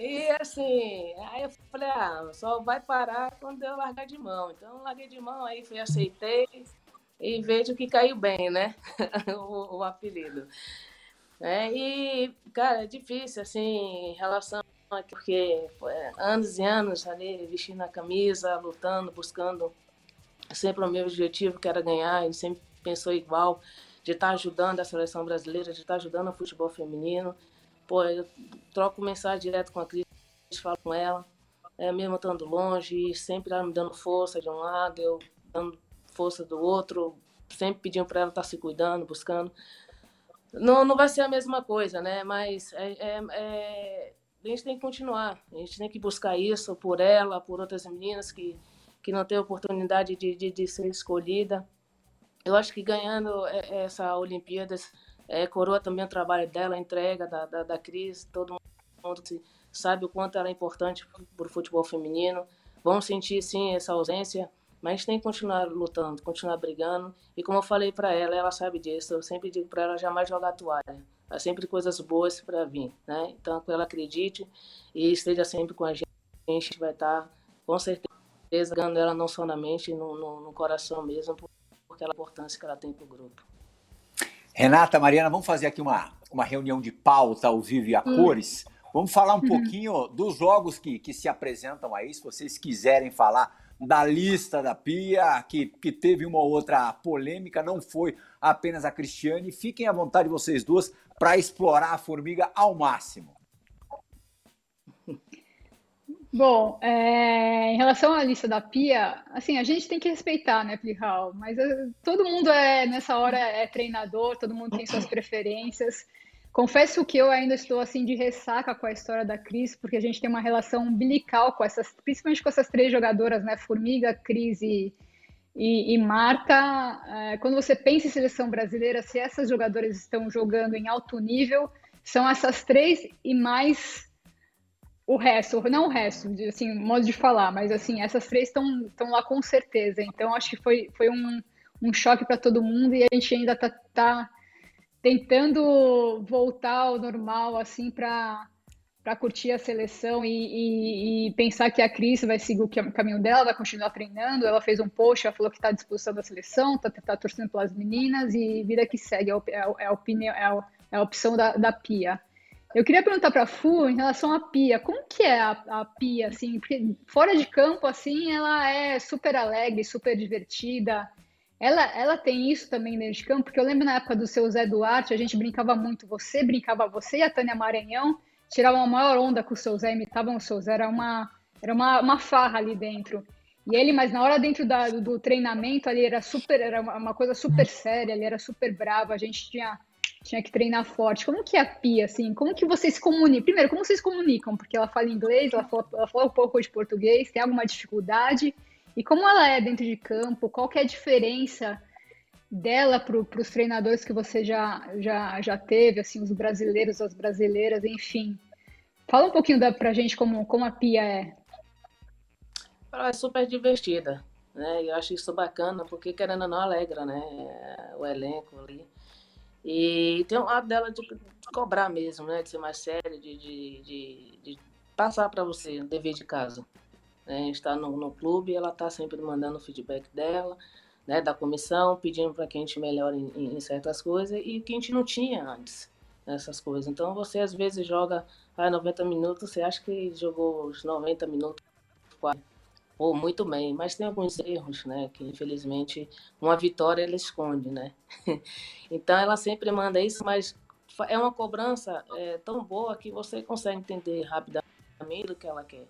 *laughs* e assim, aí eu falei, ah, só vai parar quando eu largar de mão. Então eu larguei de mão, aí fui, aceitei e vejo que caiu bem, né? o, o apelido. É, e, cara, é difícil, assim, em relação a porque é, anos e anos ali vestindo a camisa, lutando, buscando sempre o meu objetivo, que era ganhar, gente sempre pensou igual, de estar ajudando a seleção brasileira, de estar ajudando o futebol feminino. Pô, eu troco mensagem direto com a Cris, falo com ela. é, mesmo estando longe, sempre ela me dando força de um lado, eu dando força do outro, sempre pedindo para ela estar tá se cuidando, buscando. Não, não vai ser a mesma coisa, né? Mas é, é, é, a gente tem que continuar, a gente tem que buscar isso por ela, por outras meninas que, que não têm oportunidade de, de, de ser escolhida. Eu acho que ganhando é, essa Olimpíadas é, coroa também o trabalho dela, a entrega da, da, da Cris, todo mundo sabe o quanto ela é importante para o futebol feminino. Vão sentir, sim, essa ausência, mas a gente tem que continuar lutando, continuar brigando. E como eu falei para ela, ela sabe disso. Eu sempre digo para ela jamais jogar toalha. Há sempre coisas boas para vir, né? Então, que ela acredite e esteja sempre com a gente. A gente vai estar, tá, com certeza, ganhando ela não só na mente, no, no, no coração mesmo, por aquela importância que ela tem para o grupo. Renata, Mariana, vamos fazer aqui uma, uma reunião de pauta ao vivo e a hum. cores. Vamos falar um uhum. pouquinho dos jogos que, que se apresentam aí, se vocês quiserem falar da lista da Pia, que, que teve uma ou outra polêmica, não foi apenas a Cristiane. Fiquem à vontade vocês duas para explorar a formiga ao máximo. Bom, é, em relação à lista da Pia, assim, a gente tem que respeitar, né, Plihal? Mas é, todo mundo é, nessa hora, é treinador, todo mundo tem suas preferências. Confesso que eu ainda estou, assim, de ressaca com a história da Cris, porque a gente tem uma relação umbilical com essas, principalmente com essas três jogadoras, né, Formiga, Cris e, e, e Marta. É, quando você pensa em seleção brasileira, se essas jogadoras estão jogando em alto nível, são essas três e mais o resto, não o resto, assim, modo de falar, mas assim, essas três estão lá com certeza. Então, acho que foi, foi um, um choque para todo mundo e a gente ainda tá, tá tentando voltar ao normal, assim, para para curtir a seleção e, e, e, pensar que a Cris vai seguir o caminho dela, vai continuar treinando. Ela fez um post, ela falou que está à disposição da seleção, está tá torcendo pelas meninas e vida que segue, é, a, é a, opinião, é a, é a opção da, da Pia. Eu queria perguntar para a Fu em relação à Pia, como que é a, a, Pia, assim, porque fora de campo, assim, ela é super alegre, super divertida, ela, ela tem isso também dentro de campo, porque eu lembro na época do seu Zé Duarte, a gente brincava muito, você brincava, você e a Tânia Maranhão tiravam a maior onda com o seu Zé, imitavam o seu Zé, era uma, era uma, uma farra ali dentro. E ele, mas na hora dentro da, do treinamento ali, era super, era uma coisa super séria, ele era super bravo, a gente tinha tinha que treinar forte. Como que é a Pia, assim? Como que vocês comunicam? Primeiro, como vocês comunicam? Porque ela fala inglês, ela fala, ela fala um pouco de português, tem alguma dificuldade? E como ela é dentro de campo? Qual que é a diferença dela para os treinadores que você já, já, já teve, assim, os brasileiros, as brasileiras, enfim? Fala um pouquinho da, pra gente como, como a Pia é. Ela é super divertida, né? Eu acho isso bacana, porque querendo ou não alegra, né? O elenco ali. E tem um lado dela de, de cobrar mesmo, né? De ser mais séria, de, de, de, de passar para você o dever de casa. Né? Está no, no clube ela está sempre mandando o feedback dela, né? Da comissão, pedindo para que a gente melhore em, em, certas coisas e que a gente não tinha antes essas coisas. Então você às vezes joga ah, 90 minutos, você acha que jogou os 90 minutos ou muito bem, mas tem alguns erros, né, que infelizmente uma vitória ela esconde, né? *laughs* então ela sempre manda isso, mas é uma cobrança é, tão boa que você consegue entender rapidamente o que ela quer,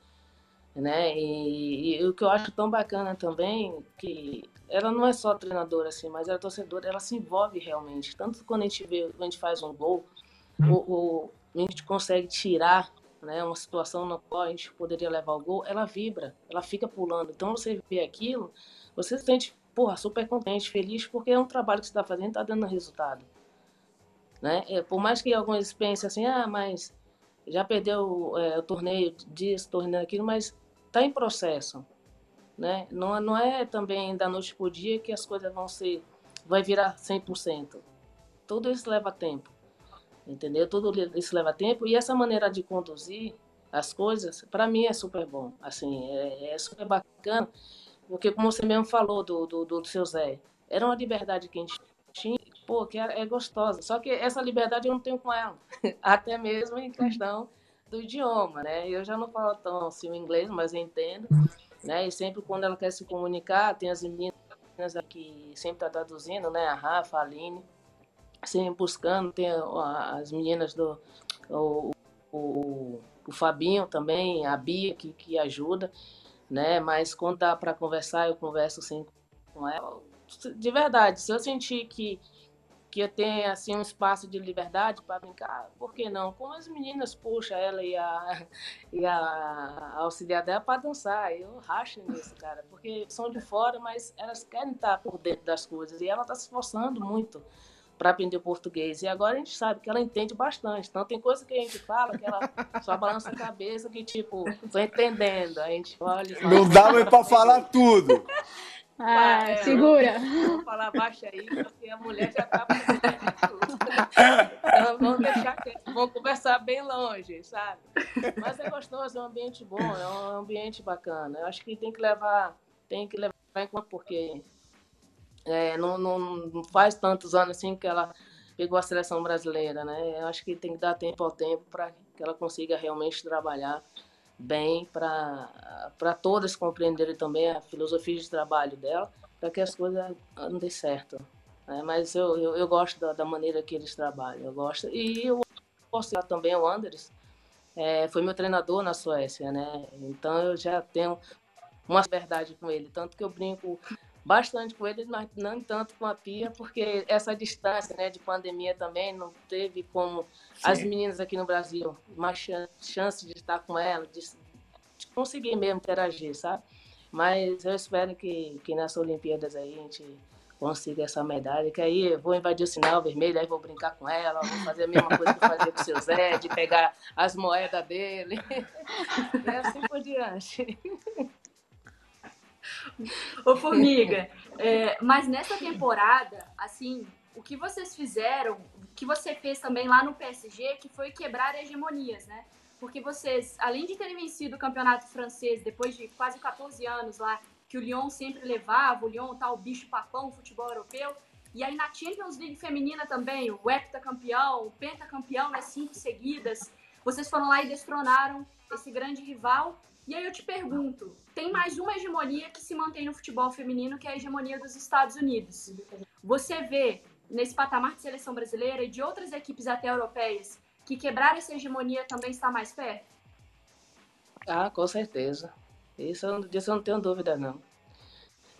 né? E, e, o que eu acho tão bacana também que ela não é só treinadora assim, mas ela é torcedora, ela se envolve realmente. Tanto quando a gente vê, quando a gente faz um gol, hum. o, o, a gente consegue tirar né, uma situação na qual a gente poderia levar o gol, ela vibra, ela fica pulando. Então você vê aquilo, você se sente, porra, super contente, feliz, porque é um trabalho que você está fazendo está dando resultado. Né? É, por mais que alguns pensem assim, ah, mas já perdeu é, o torneio disso, torneio daquilo, mas está em processo. Né? Não, não é também da noite para o dia que as coisas vão ser, vai virar 100%. Tudo isso leva tempo entendeu? Tudo isso leva tempo e essa maneira de conduzir as coisas, para mim é super bom, assim, é, é, super bacana, porque como você mesmo falou do, do, do seu Zé, era uma liberdade que a gente pô, que é, é gostosa, só que essa liberdade eu não tenho com ela, *laughs* até mesmo em questão do idioma, né? Eu já não falo tão assim o inglês, mas eu entendo, né? E sempre quando ela quer se comunicar, tem as meninas que sempre tá traduzindo, né? A Rafa, a Aline, sempre buscando, tem as meninas do o, o, o Fabinho também, a Bia que, que ajuda, né? Mas quando dá para conversar, eu converso sim com ela. De verdade, se eu sentir que que eu tenha assim um espaço de liberdade para brincar, por que não? Como as meninas puxam ela e a, *laughs* e a auxiliar dela para dançar, eu racho nisso, cara, porque são de fora, mas elas querem estar por dentro das coisas e ela está se esforçando muito para aprender português. E agora a gente sabe que ela entende bastante. Então tem coisa que a gente fala que ela só balança a cabeça que tipo, tô entendendo. A gente olha Não dá mais para falar tudo. Ah, é, segura. Vou falar baixo aí, porque a mulher já tá *laughs* então, vamos deixar vamos conversar bem longe, sabe? Mas é gostoso, é um ambiente bom, é um ambiente bacana. Eu acho que tem que levar, tem que levar em conta, porque é, não, não faz tantos anos assim que ela pegou a seleção brasileira, né? Eu acho que tem que dar tempo ao tempo para que ela consiga realmente trabalhar bem para todas compreenderem também a filosofia de trabalho dela, para que as coisas andem certo. Né? Mas eu, eu, eu gosto da, da, maneira que eles trabalham, eu gosto. E eu posso também o Anders, é, foi meu treinador na Suécia, né? Então eu já tenho uma verdade com ele, tanto que eu brinco bastante com ele, mas não tanto com a Pia, porque essa distância né, de pandemia também não teve como Sim. as meninas aqui no Brasil mais chance de estar com ela, de, de, conseguir mesmo interagir, sabe? Mas eu espero que, que nessas Olimpíadas aí a gente consiga essa medalha, que aí eu vou invadir o sinal vermelho, aí vou brincar com ela, vou fazer a mesma coisa que eu fazia com o seu Zé, de pegar as moedas dele, e *laughs* assim por diante. *laughs* *laughs* Ô, Formiga, é, mas nessa temporada, assim, o que vocês fizeram, o que você fez também lá no PSG, que foi quebrar hegemonias, né? Porque vocês, além de terem vencido o campeonato francês depois de quase 14 anos lá, que o Lyon sempre levava, o Lyon tá o bicho papão, futebol europeu, e aí na Champions League feminina também, o heptacampeão, o pentacampeão nas cinco seguidas, vocês foram lá e destronaram esse grande rival e aí eu te pergunto, tem mais uma hegemonia que se mantém no futebol feminino, que é a hegemonia dos Estados Unidos. Você vê nesse patamar de seleção brasileira e de outras equipes até europeias que quebrar essa hegemonia também está mais perto? Ah, com certeza. Isso, disso eu não tenho dúvida, não.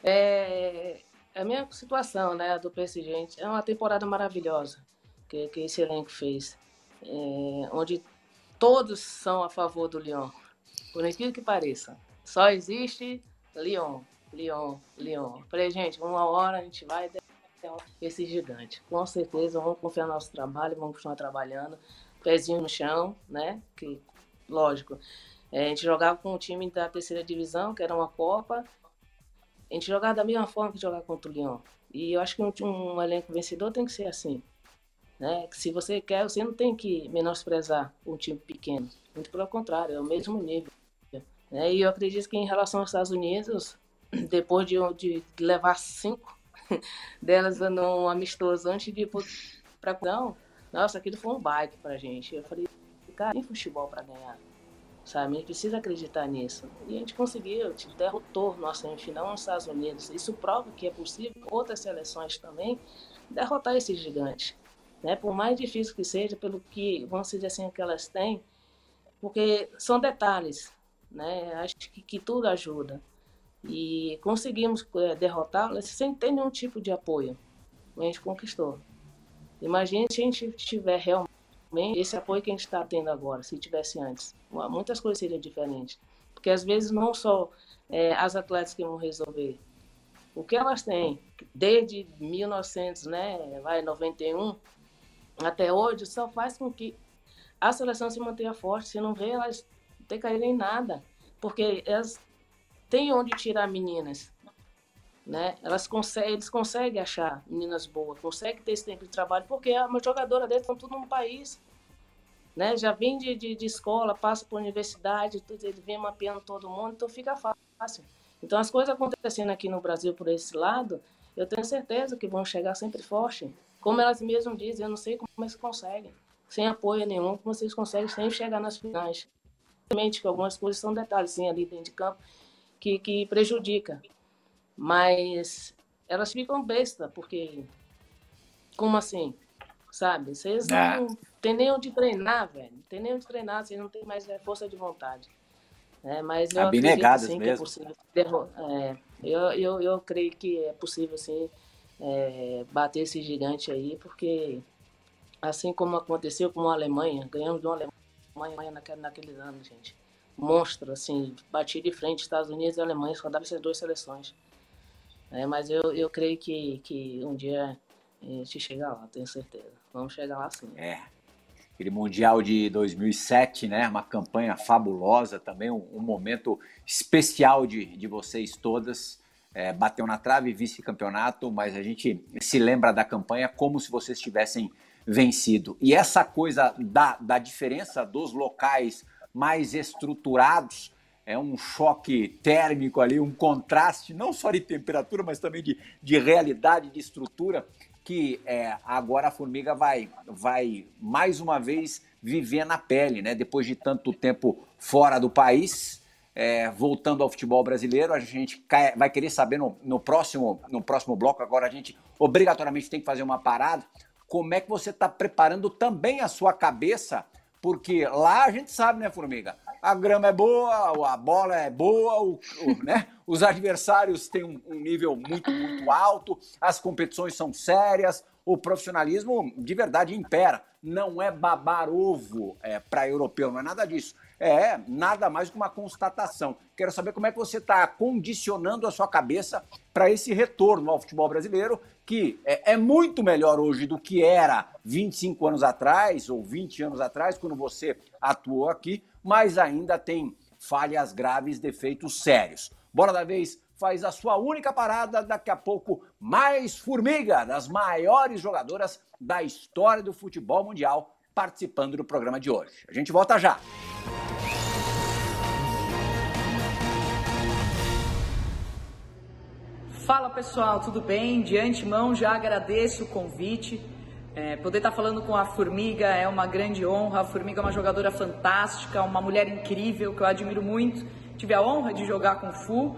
É, a minha situação, né, do PSG, é uma temporada maravilhosa que, que esse elenco fez, é, onde todos são a favor do Lyon. Por incrível que pareça. Só existe Lyon, Lyon, Lyon. Falei, gente, uma hora a gente vai esse gigante. Com certeza, vamos confiar no nosso trabalho, vamos continuar trabalhando. Pezinho no chão, né? Que, lógico, é, a gente jogava com o time da terceira divisão, que era uma Copa. A gente jogava da mesma forma que jogar contra o Lyon. E eu acho que um, um elenco vencedor tem que ser assim. Né? Que se você quer, você não tem que menosprezar um time pequeno. Muito pelo contrário, é o mesmo nível. Né? E eu acredito que em relação aos Estados Unidos, *clears throat* depois de, de levar cinco *laughs* delas num amistoso antes de ir para não, nossa, aquilo foi um bike para gente. Eu falei, cara, tem futebol para ganhar. Sabe? A gente precisa acreditar nisso. E a gente conseguiu, tipo, derrotou nossa semifinal nos Estados Unidos. Isso prova que é possível outras seleções também derrotar esses gigantes. Né? Por mais difícil que seja, pelo que, vamos dizer assim, que elas têm, porque são detalhes né? Acho que, que tudo ajuda. E conseguimos é, derrotá-la sem ter nenhum tipo de apoio. A gente conquistou. Imagine se a gente tiver realmente esse apoio que a gente está tendo agora, se tivesse antes. Muitas coisas seriam diferentes. Porque às vezes não só é, as atletas que vão resolver. O que elas têm, desde 1900, né, vai 91 até hoje, só faz com que a seleção se mantenha forte. Se não vê, elas ter caído em nada, porque elas têm onde tirar meninas, né? Elas conseguem, eles conseguem achar meninas boas, conseguem ter esse tempo de trabalho, porque a jogadora dentro estão tudo no país, né? Já vem de, de, de escola, passa por universidade, tudo, ele vem mapeando todo mundo, então fica fácil. Então as coisas acontecendo aqui no Brasil por esse lado, eu tenho certeza que vão chegar sempre forte. Como elas mesmas dizem, eu não sei como eles conseguem. Sem apoio nenhum, como vocês conseguem sempre chegar nas finais que algumas coisas são detalhes sim, ali dentro de campo que, que prejudica. Mas elas ficam besta, porque. Como assim? Sabe? Vocês não, tem nem onde treinar, velho. Não tem nem onde treinar, você não tem mais é, força de vontade. É, mas eu Abnegadas acredito, sim, mesmo. que é possível. É, eu, eu, eu creio que é possível, sim, é, bater esse gigante aí, porque assim como aconteceu com a Alemanha, ganhamos uma Alemanha naquele, naqueles anos, gente. Monstro, assim, bati de frente Estados Unidos e Alemanha, só dava essas duas seleções. É, mas eu, eu creio que, que um dia a gente chega lá, tenho certeza. Vamos chegar lá sim. É. Aquele Mundial de 2007, né? Uma campanha fabulosa também, um, um momento especial de, de vocês todas. É, bateu na trave, vice-campeonato, mas a gente se lembra da campanha como se vocês tivessem vencido. E essa coisa da, da diferença dos locais mais estruturados é um choque térmico ali, um contraste, não só de temperatura, mas também de, de realidade, de estrutura, que é, agora a Formiga vai, vai mais uma vez viver na pele, né? Depois de tanto tempo fora do país, é, voltando ao futebol brasileiro, a gente vai querer saber no, no, próximo, no próximo bloco. Agora a gente obrigatoriamente tem que fazer uma parada. Como é que você está preparando também a sua cabeça? Porque lá a gente sabe, né, Formiga? A grama é boa, a bola é boa, o, o *laughs* né? os adversários têm um, um nível muito, muito alto, as competições são sérias, o profissionalismo de verdade impera. Não é babar ovo é, para europeu, não é nada disso. É nada mais que uma constatação. Quero saber como é que você está condicionando a sua cabeça para esse retorno ao futebol brasileiro, que é, é, muito melhor hoje do que era 25 anos atrás ou 20 anos atrás, quando você atuou aqui, mas ainda tem falhas graves, defeitos sérios. Bora da vez faz a sua única parada, daqui a pouco mais Formiga, das maiores jogadoras da história do futebol mundial, participando do programa de hoje. A gente volta já. Fala pessoal, tudo bem? De antemão já agradeço o convite. É, poder estar falando com a Formiga é uma grande honra. A Formiga é uma jogadora fantástica, uma mulher incrível que eu admiro muito. Tive a honra de jogar com Fu.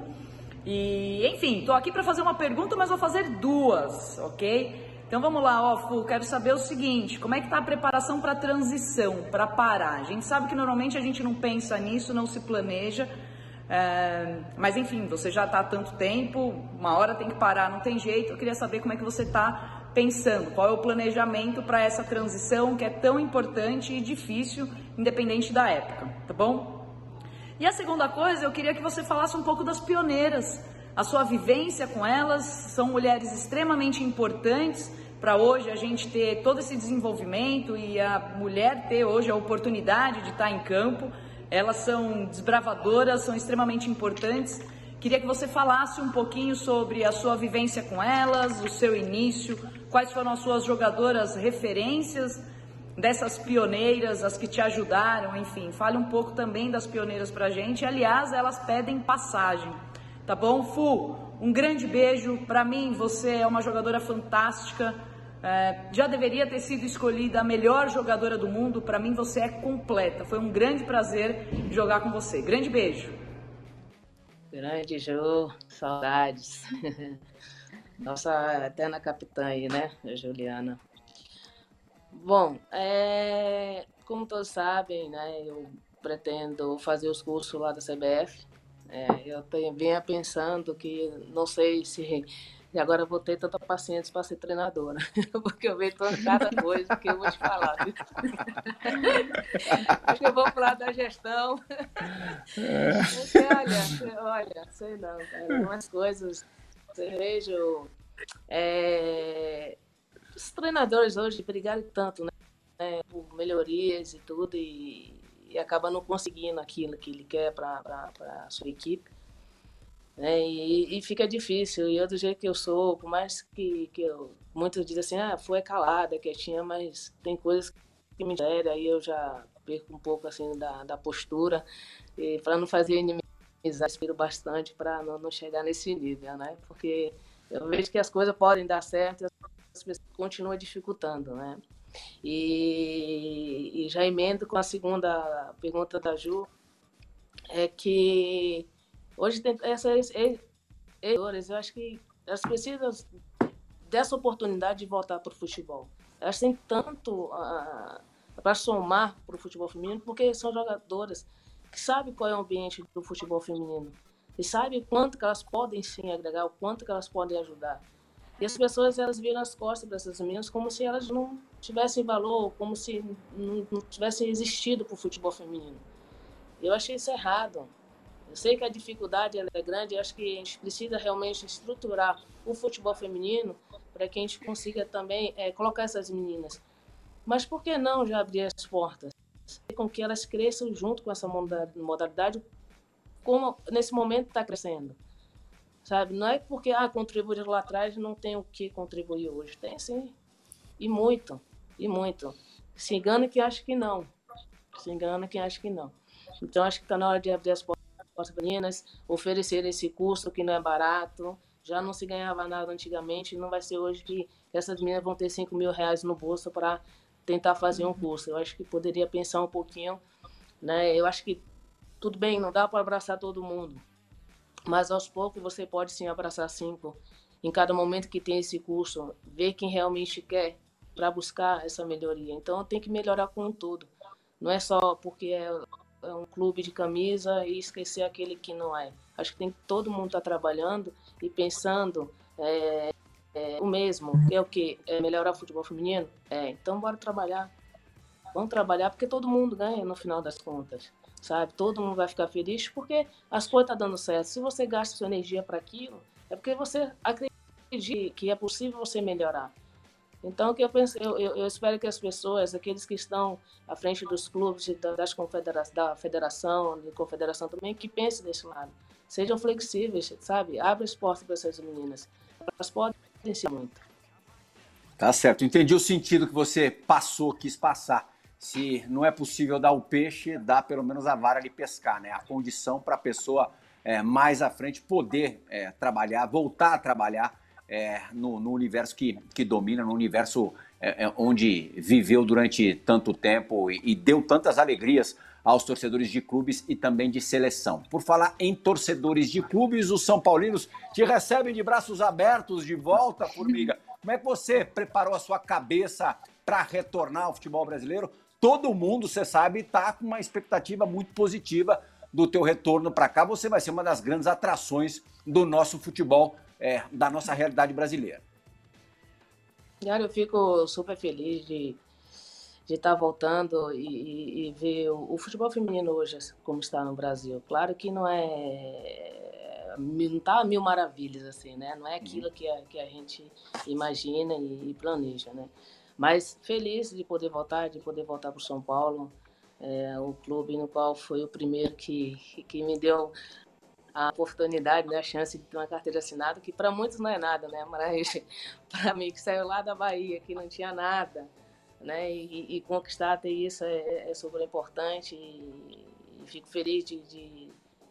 E, enfim, estou aqui para fazer uma pergunta, mas vou fazer duas, ok? Então vamos lá, ó, Fu, quero saber o seguinte: como é que está a preparação para a transição, para parar? A gente sabe que normalmente a gente não pensa nisso, não se planeja. É, mas enfim, você já está há tanto tempo, uma hora tem que parar, não tem jeito. Eu queria saber como é que você está pensando, qual é o planejamento para essa transição que é tão importante e difícil, independente da época, tá bom? E a segunda coisa, eu queria que você falasse um pouco das pioneiras, a sua vivência com elas, são mulheres extremamente importantes para hoje a gente ter todo esse desenvolvimento e a mulher ter hoje a oportunidade de estar tá em campo. Elas são desbravadoras, são extremamente importantes. Queria que você falasse um pouquinho sobre a sua vivência com elas, o seu início, quais foram as suas jogadoras referências dessas pioneiras, as que te ajudaram, enfim, fale um pouco também das pioneiras pra gente. Aliás, elas pedem passagem, tá bom? Fu, um grande beijo. Para mim, você é uma jogadora fantástica. É, já deveria ter sido escolhida a melhor jogadora do mundo. Para mim, você é completa. Foi um grande prazer jogar com você. Grande beijo. Grande Jô, saudades. *laughs* Nossa eterna capitã aí, né, Juliana? Bom, é, como todos sabem, né, eu pretendo fazer os cursos lá da CBF. É, eu tenho, vinha pensando que não sei se e agora eu vou ter tanta paciência para ser treinadora, *laughs* porque eu vejo cada coisa que eu vou te falar. *laughs* Porque eu vou falar da gestão. Porque, olha, olha, sei não, cara, umas coisas, eu vejo é, os treinadores hoje brigarem tanto, né, por melhorias e tudo, e, e acaba não conseguindo aquilo que ele quer para a sua equipe. Né? E, e, fica difícil. E eu, do jeito que eu sou, por mais que, que eu. Muitos dizem assim, ah, foi calada, quietinha, mas tem coisas que me gerem, aí eu já perco um pouco assim da, da postura. Para não fazer inimizade, espero bastante para não, não chegar nesse nível, né? Porque eu vejo que as coisas podem dar certo e as pessoas continuam dificultando, né? E, e já emendo com a segunda pergunta da Ju, é que Hoje tem essas editoras, eu acho que elas precisam dessa oportunidade de voltar para o futebol. Elas têm tanto a, a para somar para o futebol feminino, porque são jogadoras que sabem qual é o ambiente do futebol feminino e sabem quanto que elas podem sim agregar, o quanto que elas podem ajudar. E as pessoas elas viram as costas dessas meninas como se elas não tivessem valor, como se não, não tivessem existido para o futebol feminino. Eu achei isso errado. Eu sei que a dificuldade é grande, eu acho que a gente precisa realmente estruturar o futebol feminino para que a gente consiga também é, colocar essas meninas. Mas por que não já abrir as portas? Com que elas cresçam junto com essa modalidade, como nesse momento está crescendo sabe? Não é porque ah, contribuir lá atrás não tem o que contribuir hoje. Tem sim. E muito. E muito. Se engana quem acha que não. Se engana quem acha que não. Então acho que está na hora de abrir as portas meninas, oferecer esse curso que não é barato. Já não se ganhava nada antigamente, não vai ser hoje que essas meninas vão ter 5 mil reais no bolso para tentar fazer um curso. Eu acho que poderia pensar um pouquinho, né? Eu acho que tudo bem, não dá para abraçar todo mundo, mas aos poucos você pode sim abraçar cinco. Em cada momento que tem esse curso, ver quem realmente quer para buscar essa melhoria. Então tem que melhorar com tudo. Não é só porque é, é um clube de camisa e esquecer aquele que não é. Acho que tem todo mundo tá trabalhando e pensando é, é, o mesmo. É o que? É melhorar o futebol feminino? É, então bora trabalhar. Vamos trabalhar porque todo mundo ganha no final das contas sabe? Todo mundo vai ficar feliz porque as coisas estão tá dando certo. Se você gasta sua energia para aquilo, é porque você acredita que é possível você melhorar. Então, que eu penso, eu, eu, espero que as pessoas, aqueles que estão à frente dos clubes, das confedera da federação, de confederação também, que pensem desse lado. Sejam flexíveis, sabe? Abre espaço para essas meninas. Elas podem ser muito. Tá certo. Entendi o sentido que você passou, quis passar se não é possível dar o peixe, dá pelo menos a vara de pescar, né? A condição para a pessoa é, mais à frente poder é, trabalhar, voltar a trabalhar é, no, no, universo que, que domina, no universo é, é, onde viveu durante tanto tempo e, e deu tantas alegrias aos torcedores de clubes e também de seleção. Por falar em torcedores de clubes, os São Paulinos te recebem de braços abertos de volta, Formiga. Como é que você preparou a sua cabeça para retornar ao futebol brasileiro? Todo mundo, você sabe, está com uma expectativa muito positiva do teu retorno para cá. Você vai ser uma das grandes atrações do nosso futebol, é, da nossa realidade brasileira. Cara, eu fico super feliz de de estar tá voltando e, e, e ver o, o, futebol feminino hoje como está no Brasil. Claro que não é não tá mil maravilhas assim, né? Não é aquilo uhum. que a, que a gente imagina e, e planeja, né? Mas feliz de poder voltar, de poder voltar para o São Paulo, é, o clube no qual foi o primeiro que, que me deu a oportunidade, né, a chance de ter uma carteira assinada, que para muitos não é nada, né? Mas *laughs* para mim que saiu lá da Bahia, que não tinha nada, né? E, e conquistar ter isso é, é super importante e, e, fico feliz de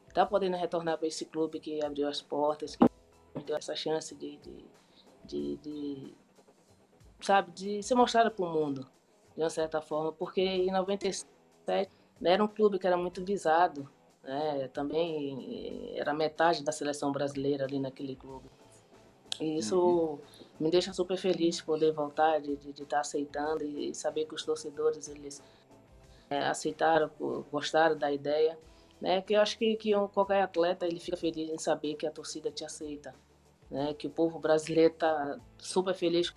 estar tá podendo retornar para esse clube que abriu as portas, que me deu essa chance de, de, de, de sabe, de ser mostrada para o mundo, de uma certa forma, porque em 97 né, era um clube que era muito visado, né, também era metade da seleção brasileira ali naquele clube. E isso uhum. me deixa super feliz de poder voltar, de estar de, de tá aceitando e saber que os torcedores eles é, aceitaram, gostaram da ideia. Né, que eu acho que, que qualquer atleta ele fica feliz em saber que a torcida te aceita, né, que o povo brasileiro está super feliz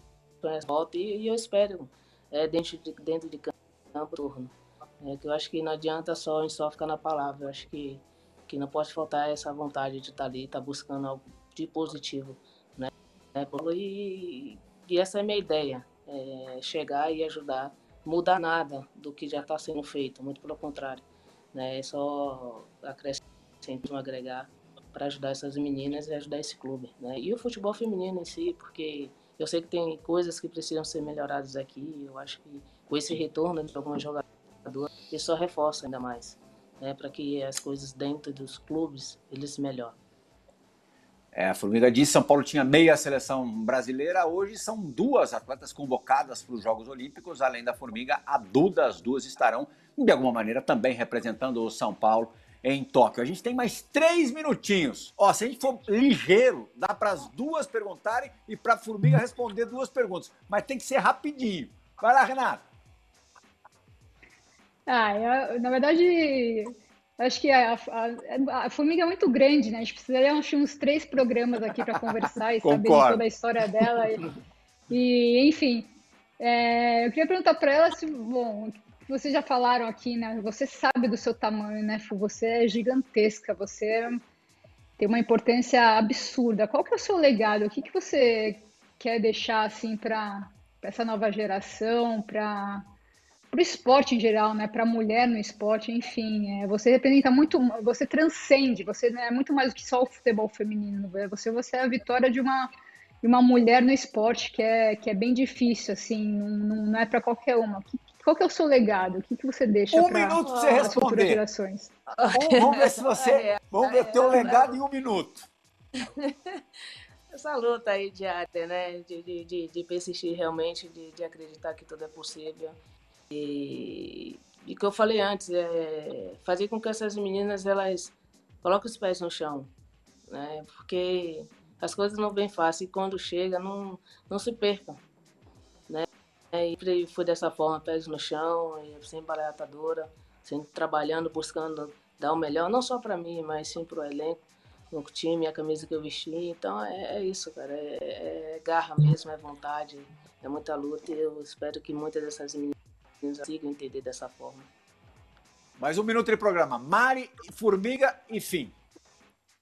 volta e, e eu espero é, dentro, de, dentro de campo turno. É, que eu acho que não adianta só a gente só ficar na palavra, eu acho que, que não pode faltar essa vontade de estar ali, estar buscando algo de positivo. Né? E, e essa é a minha ideia, é chegar e ajudar, mudar nada do que já está sendo feito, muito pelo contrário. Né? É só acrescentar, agregar para ajudar essas meninas e ajudar esse clube. Né? E o futebol feminino em si, porque eu sei que tem coisas que precisam ser melhoradas aqui. Eu acho que com esse retorno de alguns jogadores, isso só reforça ainda mais, né, para que as coisas dentro dos clubes eles melhorem. É, a Formiga disse São Paulo tinha meia seleção brasileira, hoje são duas atletas convocadas para os Jogos Olímpicos, além da Formiga, a Duda, as duas estarão, de alguma maneira, também representando o São Paulo em Tóquio. A gente tem mais três minutinhos. Ó, se a gente for ligeiro, dá para as duas perguntarem e para a Formiga responder duas perguntas. Mas tem que ser rapidinho. Vai lá, Renato. Ah, eu, na verdade, acho que a, a, a, formiga é muito grande, né? A gente precisaria acho, uns três programas aqui para conversar e saber toda a história dela. E, e enfim, é, eu queria perguntar para ela se, bom, vocês já falaram aqui, né? Você sabe do seu tamanho, né? Você é gigantesca, você tem uma importância absurda. Qual que é o seu legado? O que, que você quer deixar assim para essa nova geração, para o esporte em geral, né? Para a mulher no esporte, enfim, é, você representa muito, você transcende, você é muito mais do que só o futebol feminino. Né? Você, você é a vitória de uma de uma mulher no esporte que é que é bem difícil, assim, não, não é para qualquer uma. Qual que é o seu legado? O que, que você deixa um para as futuras gerações? Vamos ver se você, *laughs* é, vamos ver o teu legado em um minuto. *laughs* essa luta aí diária, né? De, de, de, de persistir realmente, de, de acreditar que tudo é possível. E, e que eu falei antes, é fazer com que essas meninas elas coloquem os pés no chão, né? Porque as coisas não vêm fácil e quando chega, não, não se percam? E foi dessa forma, pés no chão, sem baratadora, sempre trabalhando, buscando dar o melhor, não só para mim, mas sim para o elenco no time, a camisa que eu vesti. Então é, é isso, cara. É, é, garra mesmo, é vontade, é muita luta e eu espero que muitas dessas meninas consigam entender dessa forma. Mais um minuto de programa. Mari, Formiga e fim.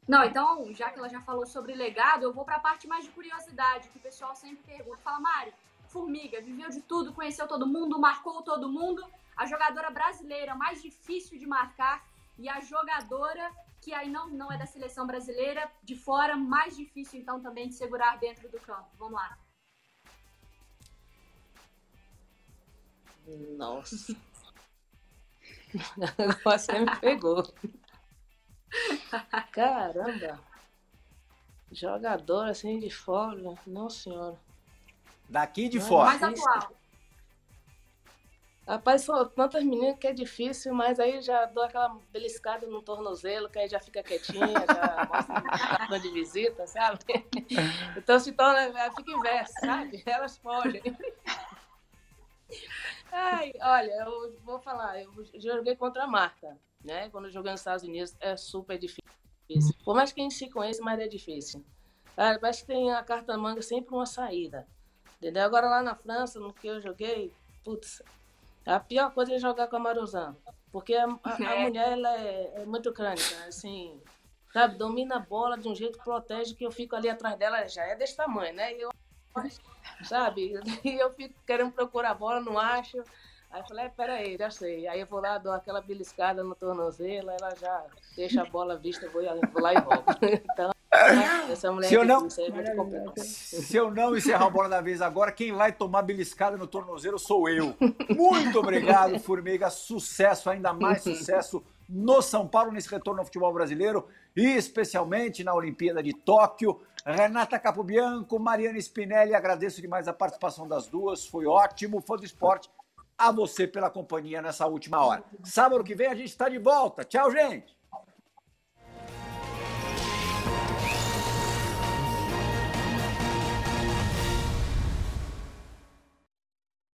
Não, então, já que ela já falou sobre legado, eu vou para a parte mais de curiosidade, que o pessoal sempre pergunta. Fala, Mari, Formiga, viveu de tudo, conheceu todo mundo, marcou todo mundo. A jogadora brasileira mais difícil de marcar e a jogadora que aí não, não é da seleção brasileira, de fora, mais difícil então também de segurar dentro do campo. Vamos lá. Nossa. *laughs* Agora você me pegou. Caramba. Jogador assim de fora, não senhora. Daqui de fora. Mais atual. Rapaz, são tantas meninas que é difícil, mas aí já dou aquela beliscada no tornozelo, que aí já fica quietinha, já mostra de visita, sabe? *laughs* Então se torna, fica inverso, sabe? Elas fogem. Ai, olha, eu vou falar, eu joguei contra a Marta, né? Quando eu joguei nos Estados Unidos é super difícil. Por mais que a gente se conheça, mas é difícil. Cara, parece que tem a carta manga sempre uma saída. Entendeu? Agora lá na França, no que eu joguei, putz, a pior coisa é jogar com a Maruzan. Porque a, a, a *laughs* é. mulher ela é, é, muito crânica, assim, sabe? Domina a bola de um jeito que protege que eu fico ali atrás dela, já é desse tamanho, né? E eu, *laughs* sabe? *laughs* E eu fico querendo procurar a bola, não acho. Aí eu falei, é, peraí, já sei. Aí eu vou lá, dou aquela beliscada no tornozelo, ela já deixa a bola vista, vou, vou lá e roubo. Então, essa mulher se eu, não, se eu não encerrar o Bola da Vez agora, quem vai tomar beliscada no tornozelo sou eu. Muito obrigado, Formiga. Sucesso, ainda mais *laughs* sucesso no São Paulo, nesse retorno ao futebol brasileiro e especialmente na Olimpíada de Tóquio. Renata Capobianco, Mariana Spinelli, agradeço demais a participação das duas, foi ótimo. Fã do esporte, a você pela companhia nessa última hora. Sábado que vem a gente está de volta. Tchau, gente!